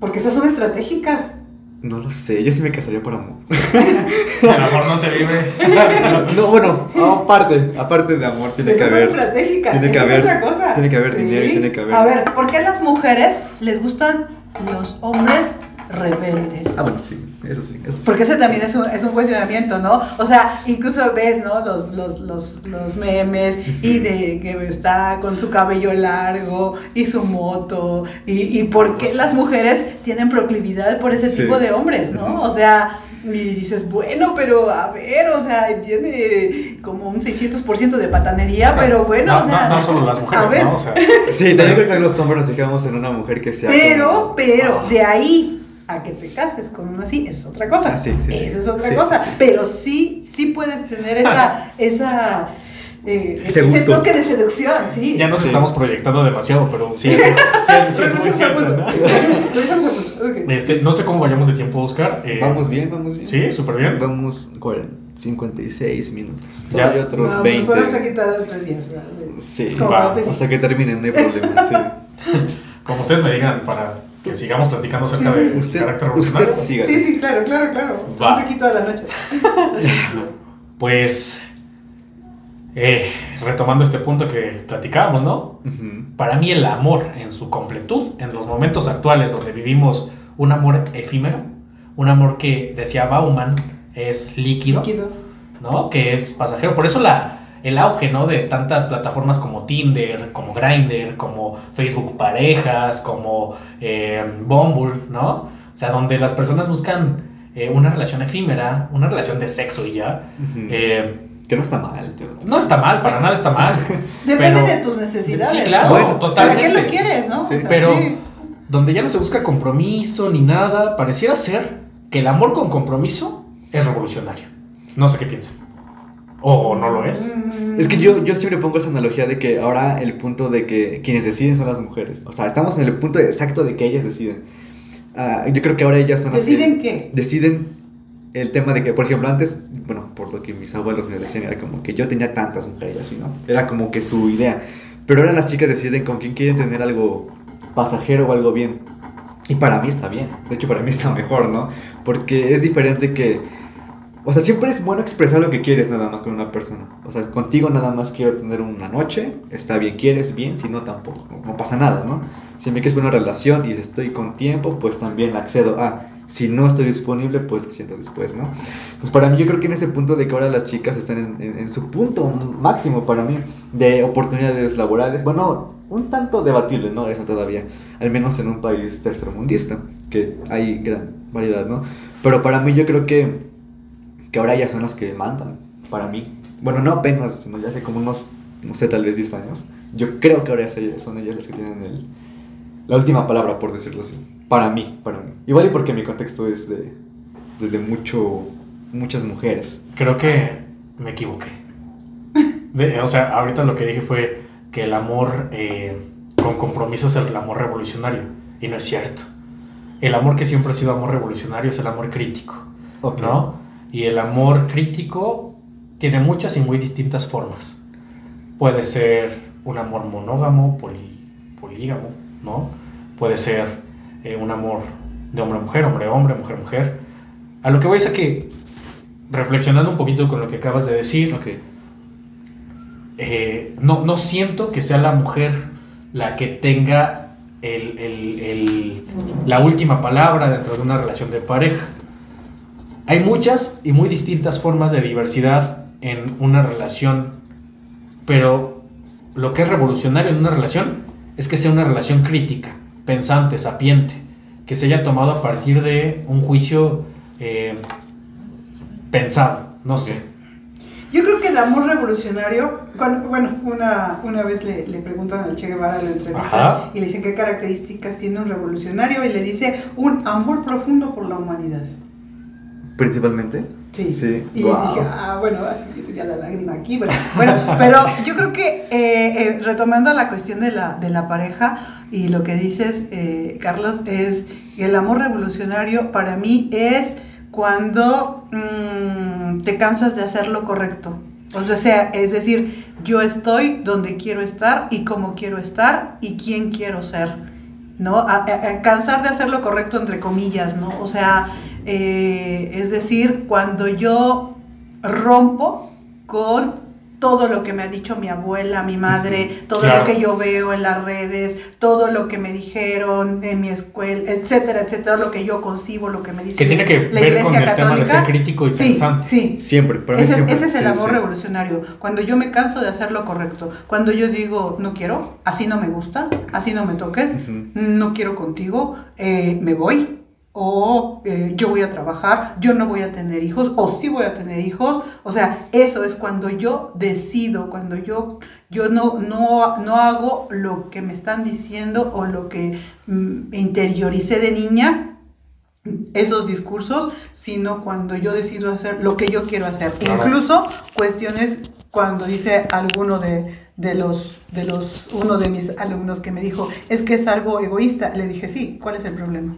Porque esas son estratégicas. No lo sé, yo sí me casaría por amor. El amor no se vive. no, bueno, aparte, aparte de amor, tiene que esas haber... son estratégicas. tiene que haber- es otra cosa. tiene que haber dinero y tiene que haber- A ver, ¿por qué a las mujeres les gustan los hombres rebeldes? Ah, bueno, sí, eso sí, eso sí. Porque ese también es un, es un cuestionamiento, ¿no? O sea, incluso ves, ¿no? Los, los, los, los memes y de que está con su cabello largo y su moto y, y por qué las mujeres tienen proclividad por ese Sí. tipo de hombres, ¿no? O sea, y dices, bueno, pero a ver, o sea, tiene como un 600% de patanería, pero bueno, no, o sea... no, no solo las a mujeres, ver, ¿no? O sea, Sí, también creo que los hombres nos fijamos en una mujer que sea. Pero, como- pero, Ah. de ahí a que te cases con una así, es otra cosa. Ah, sí, sí, sí. Esa es otra Sí, cosa. sí, sí. Pero sí, sí puedes tener esa, esa, eh, Ese ese gusto. toque de seducción, sí. ya nos Sí. estamos proyectando demasiado, pero sí, es, sí, es- sí es muy cierto, ¿no? Regresamos al punto, ok. Este, no sé cómo vayamos de tiempo, Oscar. eh, Vamos bien, vamos bien. Sí, súper bien. Vamos 40, 56 minutos. Ya. Todavía otros No, 20. Nos podemos aquí cada tres días. ¿verdad? Sí, va, hasta que terminen, no hay problema. Sí. Como ustedes me digan, para que sigamos platicando acerca Sí, sí. del Usted, carácter usted. Sí, sí, claro, claro, claro. Va. Estamos aquí toda la noche. Pues, eh, retomando este punto que platicábamos, ¿no? Para mí el amor en su completud, en los momentos actuales donde vivimos un amor efímero, un amor que decía Bauman es líquido, Líquido. ¿no? Que es pasajero. Por eso la, el auge, ¿no? De tantas plataformas como Tinder, como Grindr, como Facebook Parejas, como eh, Bumble, ¿no? O sea, donde las personas buscan eh, una relación efímera, una relación de sexo y ya. Eh, que no está mal. yo- no está mal, para nada está mal. Depende Pero- de tus necesidades. Sí, claro, ¿no? Bueno, totalmente. ¿Para qué lo quieres, no? Sí. O sea, Pero sí. donde ya no se busca compromiso ni nada, pareciera ser que el amor con compromiso es revolucionario. No sé qué piensan. O no lo es. Mm, Es que yo, yo siempre pongo esa analogía de que ahora el punto de que quienes deciden son las mujeres. O sea, estamos en el punto exacto de que ellas deciden. Ah, yo creo que ahora ellas son las que ¿Deciden qué? Deciden el tema de que, por ejemplo, antes, bueno, por lo que mis abuelos me decían, era como que yo tenía tantas mujeres así, ¿no? Era como que su idea. Pero ahora las chicas deciden con quién quieren tener algo pasajero o algo bien. Y para mí está bien. De hecho, para mí está mejor, ¿no? Porque es diferente que... O sea, siempre es bueno expresar lo que quieres nada más con una persona. O sea, contigo nada más quiero tener una noche. Está bien, quieres bien, si no tampoco. No, pasa nada, ¿no? Si me quieres una relación y estoy con tiempo, pues también accedo a... Si no estoy disponible, pues siento después, ¿no? Entonces, para mí, yo creo que en ese punto de que ahora las chicas están en, en- en su punto máximo para mí de oportunidades laborales. Bueno, un tanto debatible, ¿no? Eso todavía. Al menos en un país tercermundista, que hay gran variedad, ¿no? Pero para mí, yo creo que, que ahora ellas son las que mandan, para mí. Bueno, no apenas, sino ya hace como unos, no sé, tal vez 10 años. Yo creo que ahora son ellas las que tienen el, la última palabra, por decirlo así. Para mí, para mí. Igual y porque mi contexto es de, de, de mucho, muchas mujeres. Creo que me equivoqué. De- o sea, ahorita lo que dije fue que el amor eh, con compromiso es el amor revolucionario. Y no es cierto. El amor que siempre ha sido amor revolucionario es el amor crítico. Ok. ¿no? Y el amor crítico tiene muchas y muy distintas formas. Puede ser un amor monógamo, poli- polígamo, ¿no? Puede ser eh, un amor de hombre a mujer, hombre a hombre, mujer a mujer. A lo que voy es a que, reflexionando un poquito con lo que acabas de decir, eh, no, no siento que sea la mujer la que tenga el- el- el- la última palabra dentro de una relación de pareja. Hay muchas y muy distintas formas de diversidad en una relación, pero lo que es revolucionario en una relación es que sea una relación crítica, pensante, sapiente, que se haya tomado a partir de un juicio eh, pensado, no sé. Yo creo que el amor revolucionario, bueno, una, una vez le, le, preguntan al Che Guevara en la entrevista y le dicen qué características tiene un revolucionario y le dice un amor profundo por la humanidad. ¿Principalmente? Sí. sí. Y dije, ah, bueno, así que tenía la lágrima aquí. Bueno, pero yo creo que eh, eh, retomando la cuestión de la, de la pareja y lo que dices, eh, Carlos, es el amor revolucionario para mí es cuando mm, te cansas de hacer lo correcto. O sea, es decir, yo estoy donde quiero estar y cómo quiero estar y quién quiero ser, ¿no? cansar de hacer lo correcto entre comillas, ¿no? O sea, eh, es decir, cuando yo rompo con todo lo que me ha dicho mi abuela, mi madre, todo lo que yo veo en las redes, todo lo que me dijeron en mi escuela, etcétera, etcétera, lo que yo concibo, lo que me dice que tiene que la ver con el tema de ser crítico y pensante. Sí, siempre, ese, ese es el amor revolucionario. Cuando yo me canso de hacer lo correcto, cuando yo digo no quiero, así no me gusta, así no me toques, no quiero contigo, eh, me voy o eh, yo voy a trabajar, yo no voy a tener hijos, o sí voy a tener hijos. O sea, eso es cuando yo decido, cuando yo, yo no, no, no hago lo que me están diciendo o lo que mm, interioricé de niña, esos discursos, sino cuando yo decido hacer lo que yo quiero hacer. Incluso cuestiones cuando dice alguno de, de, los, de los, uno de mis alumnos que me dijo, es que es algo egoísta, le dije, sí, ¿cuál es el problema?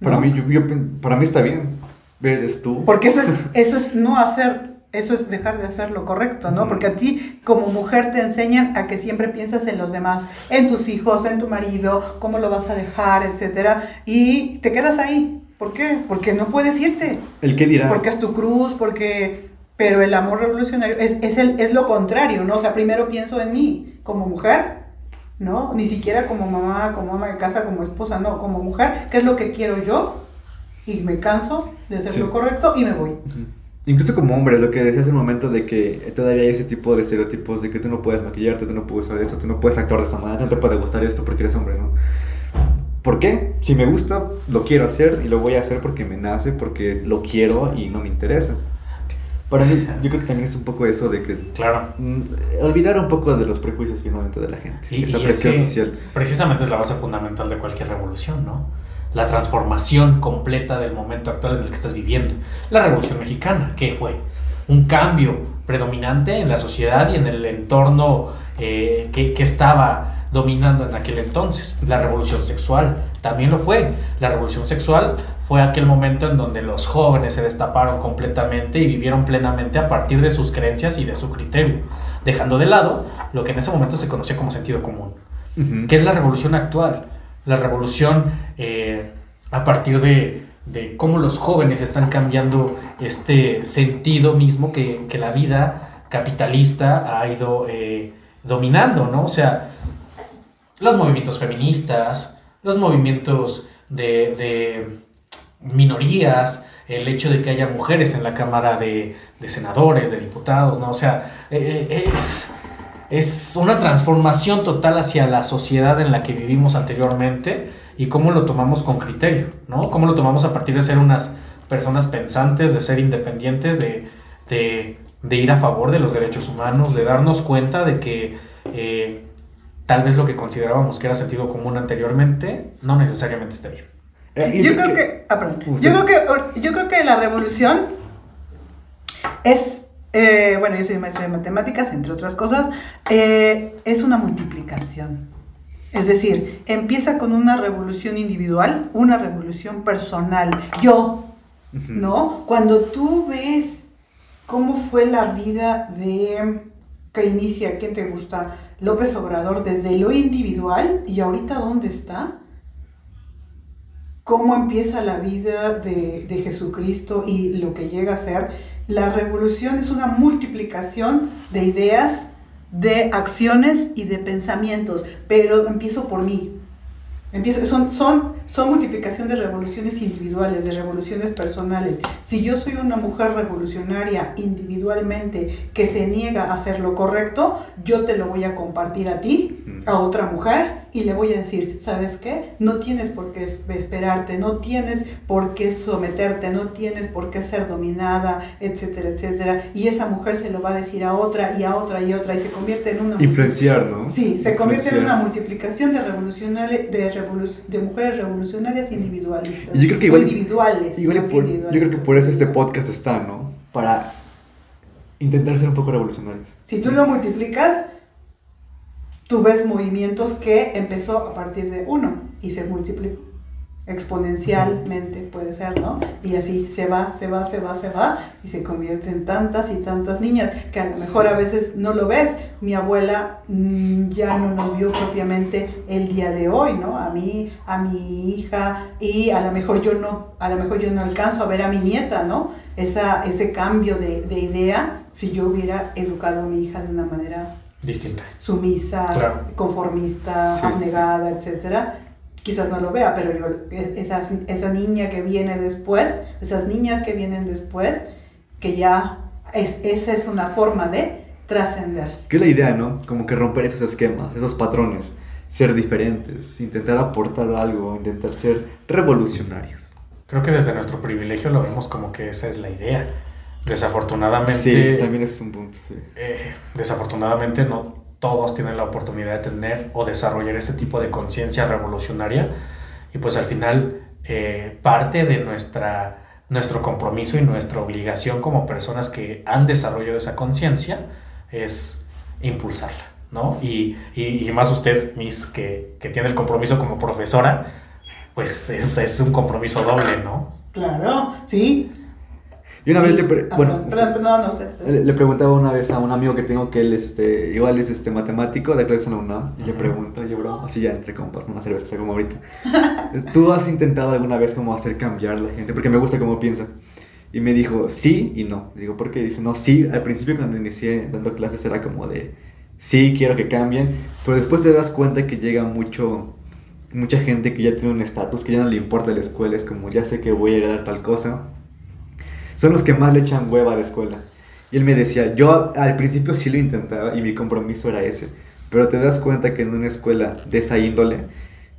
Para, mí, yo, para mí está bien. Eres tú. Porque eso es, eso es no hacer, eso es dejar de hacer lo correcto, ¿no? Porque a ti como mujer te enseñan a que siempre piensas en los demás, en tus hijos, en tu marido, cómo lo vas a dejar, etcétera, y te quedas ahí. ¿Por qué? Porque no puedes irte. ¿El qué dirá? Porque es tu cruz, porque... Pero el amor revolucionario es, es, el, es lo contrario, ¿no? O sea, primero pienso en mí como mujer ¿no? Ni siquiera como mamá, como ama de casa, como esposa, no, como mujer, ¿qué es lo que quiero yo? Y me canso de hacer lo correcto y me voy. Incluso como hombre, lo que decía hace un momento de que todavía hay ese tipo de estereotipos de que tú no puedes maquillarte, tú no puedes hacer esto, tú no puedes actuar de esa manera, no te puede gustar esto porque eres hombre, ¿no? ¿Por qué? Si me gusta, lo quiero hacer y lo voy a hacer porque me nace, porque lo quiero y no me interesa. Para mí, yo creo que también es un poco eso de que. Claro. Mm, olvidar un poco de los prejuicios finalmente de la gente. Y, esa presión social. Precisamente es la base fundamental de cualquier revolución, ¿no? La transformación completa del momento actual en el que estás viviendo. La revolución mexicana, ¿qué fue? Un cambio predominante en la sociedad y en el entorno eh, que, que estaba dominando en aquel entonces. La revolución sexual también lo fue. La revolución sexual fue aquel momento en donde los jóvenes se destaparon completamente y vivieron plenamente a partir de sus creencias y de su criterio, dejando de lado lo que en ese momento se conocía como sentido común. que es la revolución actual? La revolución eh, a partir de, de, cómo los jóvenes están cambiando este sentido mismo que, que la vida capitalista ha ido eh, dominando, ¿no? O sea, los movimientos feministas, los movimientos de, minorías, el hecho de que haya mujeres en la Cámara de, senadores, de diputados, ¿no? O sea, eh, eh, es, es una transformación total hacia la sociedad en la que vivimos anteriormente y cómo lo tomamos con criterio, ¿no? Cómo lo tomamos a partir de ser unas personas pensantes, de ser independientes, de, ir a favor de los derechos humanos, de darnos cuenta de que eh, tal vez lo que considerábamos que era sentido común anteriormente no necesariamente esté bien. Eh, yo, creo que, ah, yo, creo que, yo creo que la revolución es, eh, bueno, yo soy maestra de matemáticas, entre otras cosas, eh, es una multiplicación. Es decir, empieza con una revolución individual, una revolución personal. Yo, ¿no? Cuando tú ves cómo fue la vida de que inicia, ¿quién te gusta? López Obrador desde lo individual y ahorita dónde está, cómo empieza la vida de, Jesucristo y lo que llega a ser. La revolución es una multiplicación de ideas, de acciones y de pensamientos, pero empiezo por mí. Empiezo, son, son, son multiplicación de revoluciones individuales, de revoluciones personales. Si yo soy una mujer revolucionaria individualmente que se niega a hacer lo correcto, yo te lo voy a compartir a ti a otra mujer y le voy a decir, ¿sabes qué? No tienes por qué esperarte, no tienes por qué someterte, no tienes por qué ser dominada, etcétera, etcétera. Y esa mujer se lo va a decir a otra y a otra y a otra y se convierte en una... Influenciar, ¿no? Sí, se convierte en una multiplicación de, revolucionarias, de, de mujeres revolucionarias individualistas. yo creo que igual, individuales, yo creo que por eso este podcast está, ¿no? Para intentar ser un poco revolucionarios. Si tú lo multiplicas, tú ves movimientos que empezó a partir de uno y se multiplicó exponencialmente puede ser, ¿no? Y así se va, se va, se va, se va y se convierte en tantas y tantas niñas que a lo mejor a veces no lo ves. Mi abuela mm, ya no nos vio propiamente el día de hoy, ¿no? A mí, a mi hija y a lo mejor yo no, a lo mejor yo no alcanzo a ver a mi nieta, ¿no? Esa, ese cambio de, de idea si yo hubiera educado a mi hija de una manera distinta, sumisa, conformista, abnegada, etcétera, quizás no lo vea, pero yo, esas, esa niña que viene después, esas niñas que vienen después, que ya es, esa es una forma de trascender. ¿Qué es la idea, no? Como que romper esos esquemas, esos patrones, ser diferentes, intentar aportar algo, intentar ser revolucionarios. Creo que desde nuestro privilegio lo vemos como que esa es la idea Desafortunadamente. Sí, también es un punto, sí. Eh, desafortunadamente no todos tienen la oportunidad de tener o desarrollar ese tipo de conciencia revolucionaria. Y pues al final, eh, parte de nuestra, nuestro compromiso y nuestra obligación como personas que han desarrollado esa conciencia es impulsarla, ¿no? Y, y, más usted, Miss, que, que, tiene el compromiso como profesora, pues es, es un compromiso doble, ¿no? Claro, sí, y una vez le, bueno, le, preguntaba una vez a un amigo que tengo que él este, igual es este matemático de clase en la UNAM y le pregunto, yo bro, así ya entre compas, una cerveza como ahorita. ¿Tú has intentado alguna vez como hacer cambiar a la gente? Porque me gusta cómo piensa. Y me dijo, sí y no. digo, ¿por qué? Dice, no, sí, al principio cuando inicié dando clases era como de, sí, quiero que cambien, pero después te das cuenta que llega mucho, mucha gente que ya tiene un estatus, que ya no le importa la escuela, es como, ya sé que voy a heredar tal cosa son los que más le echan hueva a la escuela. Y él me decía, yo al principio sí lo intentaba y mi compromiso era ese, pero te das cuenta que en una escuela de esa índole,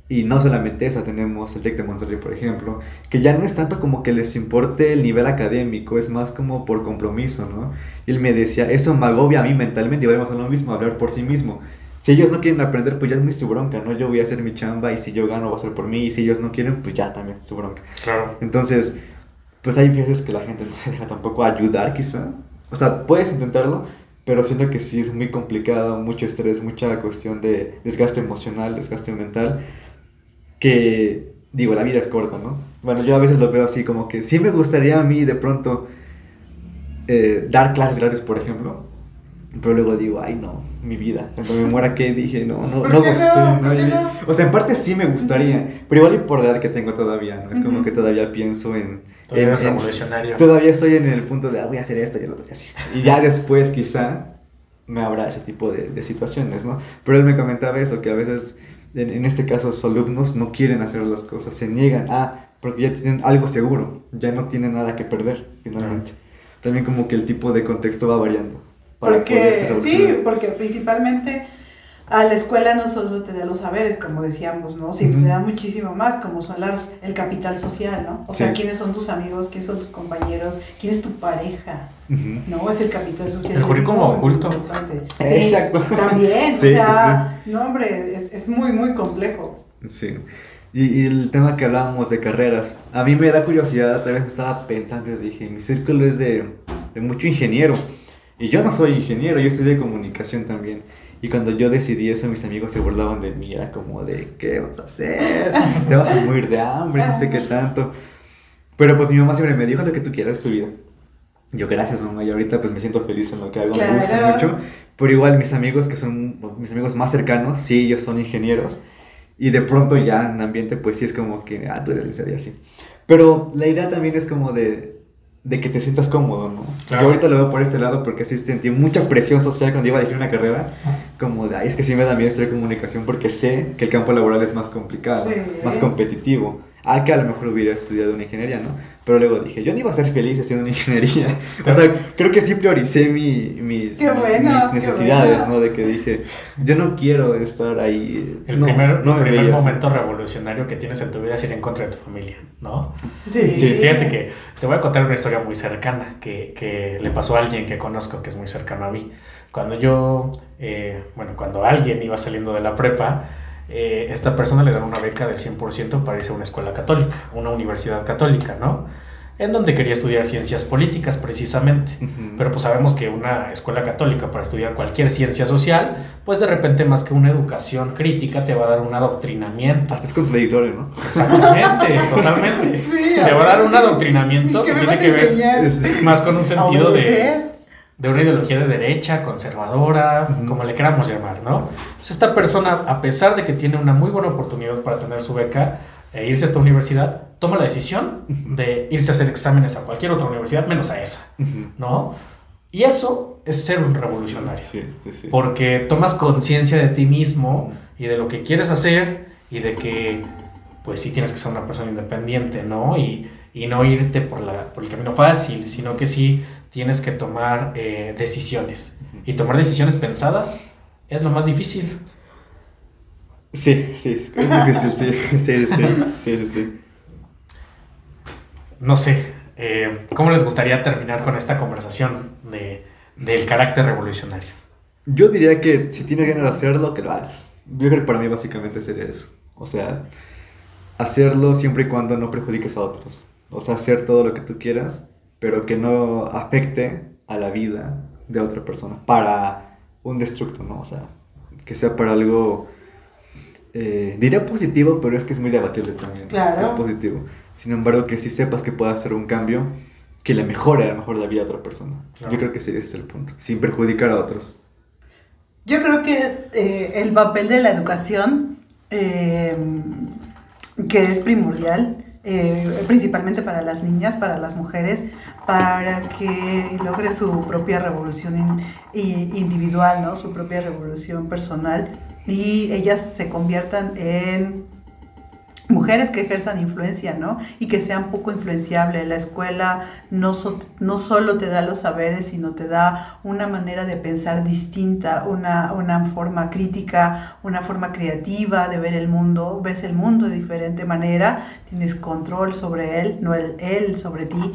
y no solamente esa, tenemos el TEC de Monterrey, por ejemplo, que ya no es tanto como que les importe el nivel académico, es más como por compromiso, ¿no? Y él me decía, eso me agobia a mí mentalmente, y volvemos a lo mismo, hablar por sí mismo. Si ellos no quieren aprender, pues ya es muy su bronca, ¿no? Yo voy a hacer mi chamba y si yo gano va a ser por mí, y si ellos no quieren, pues ya también es su bronca. Claro. Entonces, pues hay veces que la gente no se deja tampoco ayudar quizá. O sea, puedes intentarlo, pero siento que sí es muy complicado, mucho estrés, mucha cuestión de desgaste emocional, desgaste mental, que digo, la vida es corta, ¿no? Bueno, yo a veces lo veo así como que sí me gustaría a mí de pronto eh, dar clases gratis, por ejemplo, pero luego digo, ay no, mi vida. Cuando me muera, ¿qué? Dije, no, no, no, no, O sea, en parte sí me gustaría, pero igual y por la edad que tengo todavía, ¿no? Es como que todavía pienso en... Todavía revolucionario. Todavía estoy en el punto de, ah, voy a hacer esto y el otro y así. Y ya después quizá me habrá ese tipo de, de situaciones, ¿no? Pero él me comentaba eso, que a veces, en, en este caso, los alumnos no quieren hacer las cosas, se niegan a, porque ya tienen algo seguro, ya no tienen nada que perder, finalmente. También como que el tipo de contexto va variando porque, sí, porque principalmente a la escuela no solo te da los saberes, como decíamos, ¿no? Sí, te da muchísimo más, como son el capital social, ¿no? O sea, quiénes son tus amigos, quiénes son tus compañeros, quién es tu pareja, ¿no? Es el capital social. El currículum oculto. Exacto. También, o sea, no, hombre, es, es, muy, muy complejo. Sí. Y, y, el tema que hablábamos de carreras, a mí me da curiosidad, tal vez estaba pensando y dije, mi círculo es de, de mucho ingeniero. Y yo no soy ingeniero, yo soy de comunicación también. Y cuando yo decidí eso, mis amigos se burlaban de mí. Era como de, ¿qué vas a hacer? Te vas a morir de hambre, no sé qué tanto. Pero pues mi mamá siempre me dijo lo que tú quieras tu vida. Yo, gracias mamá, y ahorita pues me siento feliz en lo que hago, me gusta mucho. Pero igual mis amigos, que son mis amigos más cercanos, sí, ellos son ingenieros. Y de pronto ya en ambiente pues sí es como que, ah, tú eres y así. Pero la idea también es como de, de que te sientas cómodo, ¿no? Yo ahorita lo veo por este lado porque sí sentí mucha presión social cuando iba a elegir una carrera, como de, ay, es que sí me da miedo estudiar comunicación porque sé que el campo laboral es más complicado, más competitivo. Ah, que a lo mejor hubiera estudiado una ingeniería, ¿no? Pero luego dije, yo no iba a ser feliz haciendo una ingeniería. O sea, creo que sí prioricé mi, mis, mis- bueno, mis qué necesidades, bueno. ¿no? De que dije, yo no quiero estar ahí. El no, primer, no el me primer así. momento revolucionario que tienes en tu vida es ir en contra de tu familia, ¿no? Sí. Sí, fíjate que te voy a contar una historia muy cercana que, que le pasó a alguien que conozco que es muy cercano a mí. Cuando yo, eh, bueno, cuando alguien iba saliendo de la prepa, eh, esta persona le dan una beca del 100% para irse a una escuela católica, una universidad católica, ¿no? En donde quería estudiar ciencias políticas precisamente. Ujú. Pero pues sabemos que una escuela católica para estudiar cualquier ciencia social, pues de repente más que una educación crítica te va a dar un adoctrinamiento. Hasta es contradictorio, ¿no? Exactamente, totalmente. Sí, te va a dar un adoctrinamiento ¿Qué que tiene que ver enseñar? Más con un A sentido de. De una ideología de derecha, conservadora, como le queramos llamar, ¿no? Pues esta persona, a pesar de que tiene una muy buena oportunidad para tener su beca e irse a esta universidad, toma la decisión de irse a hacer exámenes a cualquier otra universidad, menos a esa, Ujú. ¿no? Y eso es ser un revolucionario. Sí, sí, sí. Porque tomas conciencia de ti mismo y de lo que quieres hacer y de que, pues sí tienes que ser una persona independiente, ¿no? Y, y no irte por, la, por el camino fácil, sino que sí tienes que tomar eh, decisiones. Y tomar decisiones pensadas es lo más difícil. Sí, sí, es difícil, sí, sí, sí, sí, sí, sí. No sé, eh, ¿cómo les gustaría terminar con esta conversación de, del carácter revolucionario? Yo diría que si tienes ganas de hacerlo, que lo hagas. Yo creo que para mí básicamente sería eso. O sea, hacerlo siempre y cuando no perjudiques a otros. O sea, hacer todo lo que tú quieras, pero que no afecte a la vida de otra persona para un destructo, ¿no? O sea, que sea para algo, eh, diría positivo, pero es que es muy debatible también. Claro. Es positivo. Sin embargo, que sí sepas que pueda hacer un cambio que le mejore a lo mejor la vida a otra persona. Claro. Yo creo que sí, ese es el punto. Sin perjudicar a otros. Yo creo que eh, el papel de la educación, eh, que es primordial, eh, principalmente para las niñas, para las mujeres, para que logren su propia revolución individual, ¿no? su propia revolución personal, y ellas se conviertan en mujeres que ejerzan influencia, ¿no? Y que sean poco influenciables. La escuela no, so- no solo te da los saberes, sino te da una manera de pensar distinta, una, una forma crítica, una forma creativa de ver el mundo. Ves el mundo de diferente manera, tienes control sobre él, no el, él sobre ti.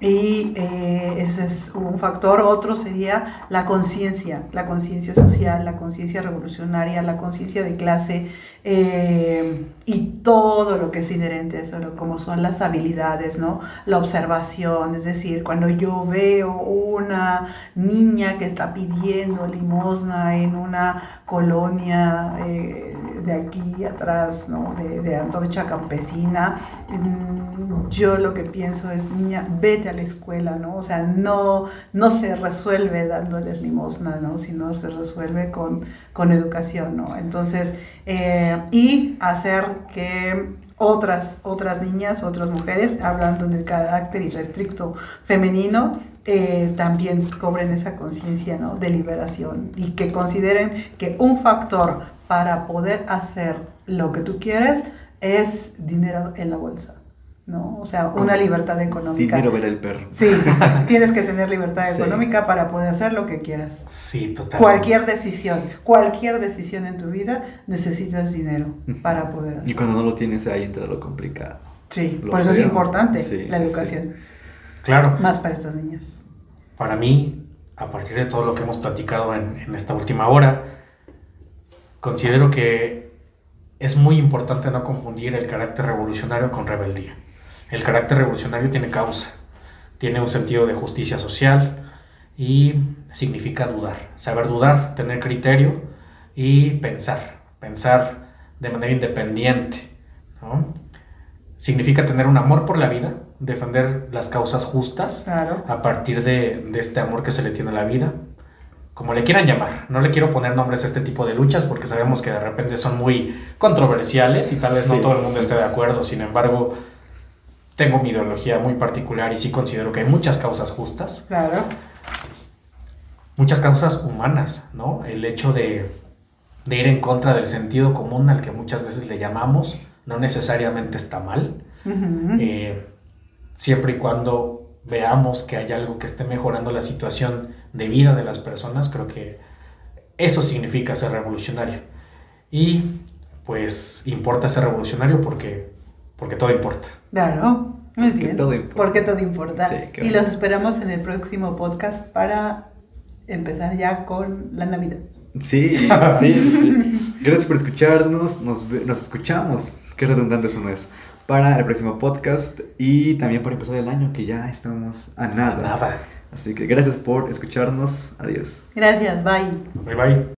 Y eh, ese es un factor. Otro sería la conciencia, la conciencia social, la conciencia revolucionaria, la conciencia de clase eh, y todo lo que es inherente a eso, como son las habilidades, ¿no? La observación, es decir, cuando yo veo una niña que está pidiendo limosna en una colonia eh, de aquí atrás, ¿no? De, de antorcha campesina, mm, yo lo que pienso es, niña, vete la escuela, ¿no? O sea, no, no se resuelve dándoles limosna, ¿no? Sino se resuelve con, con educación, ¿no? Entonces, eh, y hacer que otras, otras niñas, otras mujeres, hablando del carácter irrestricto femenino, eh, también cobren esa conciencia ¿no? de liberación y que consideren que un factor para poder hacer lo que tú quieres es dinero en la bolsa, ¿no? O sea, una libertad económica. Dinero ver el perro. Sí, tienes que tener libertad Sí. económica para poder hacer lo que quieras. Sí, totalmente. Cualquier decisión, cualquier decisión en tu vida necesitas dinero para poder Y hacer. cuando no lo tienes ahí entra lo complicado. Sí, lo por eso es importante Sí, la sí, educación, Claro. más para estas niñas. Para mí, a partir de todo lo que hemos platicado en, en esta última hora, considero que es muy importante no confundir el carácter revolucionario con rebeldía. El carácter revolucionario tiene causa, tiene un sentido de justicia social y significa dudar, saber dudar, tener criterio y pensar, pensar de manera independiente. ¿no? Significa tener un amor por la vida, defender las causas justas Claro. a partir de, de este amor que se le tiene a la vida, como le quieran llamar. No le quiero poner nombres a este tipo de luchas porque sabemos que de repente son muy controversiales y tal vez no todo el mundo sí. esté de acuerdo. Sin embargo, tengo mi ideología muy particular y sí considero que hay muchas causas justas, Claro. muchas causas humanas, ¿no? El hecho de, de ir en contra del sentido común al que muchas veces le llamamos no necesariamente está mal. Eh, siempre y cuando veamos que hay algo que esté mejorando la situación de vida de las personas, creo que eso significa ser revolucionario. Y pues importa ser revolucionario porque, porque todo importa. Claro, muy Porque bien. todo importa. Porque todo importa. Sí, y los esperamos en el próximo podcast para empezar ya con la Navidad. Sí, sí, sí, sí. Gracias por escucharnos. Nos, ve- nos escuchamos. Qué redundante eso no es. Para el próximo podcast y también para empezar el año, que ya estamos a nada. Nada. Así que gracias por escucharnos. Adiós. Gracias, bye. Bye bye.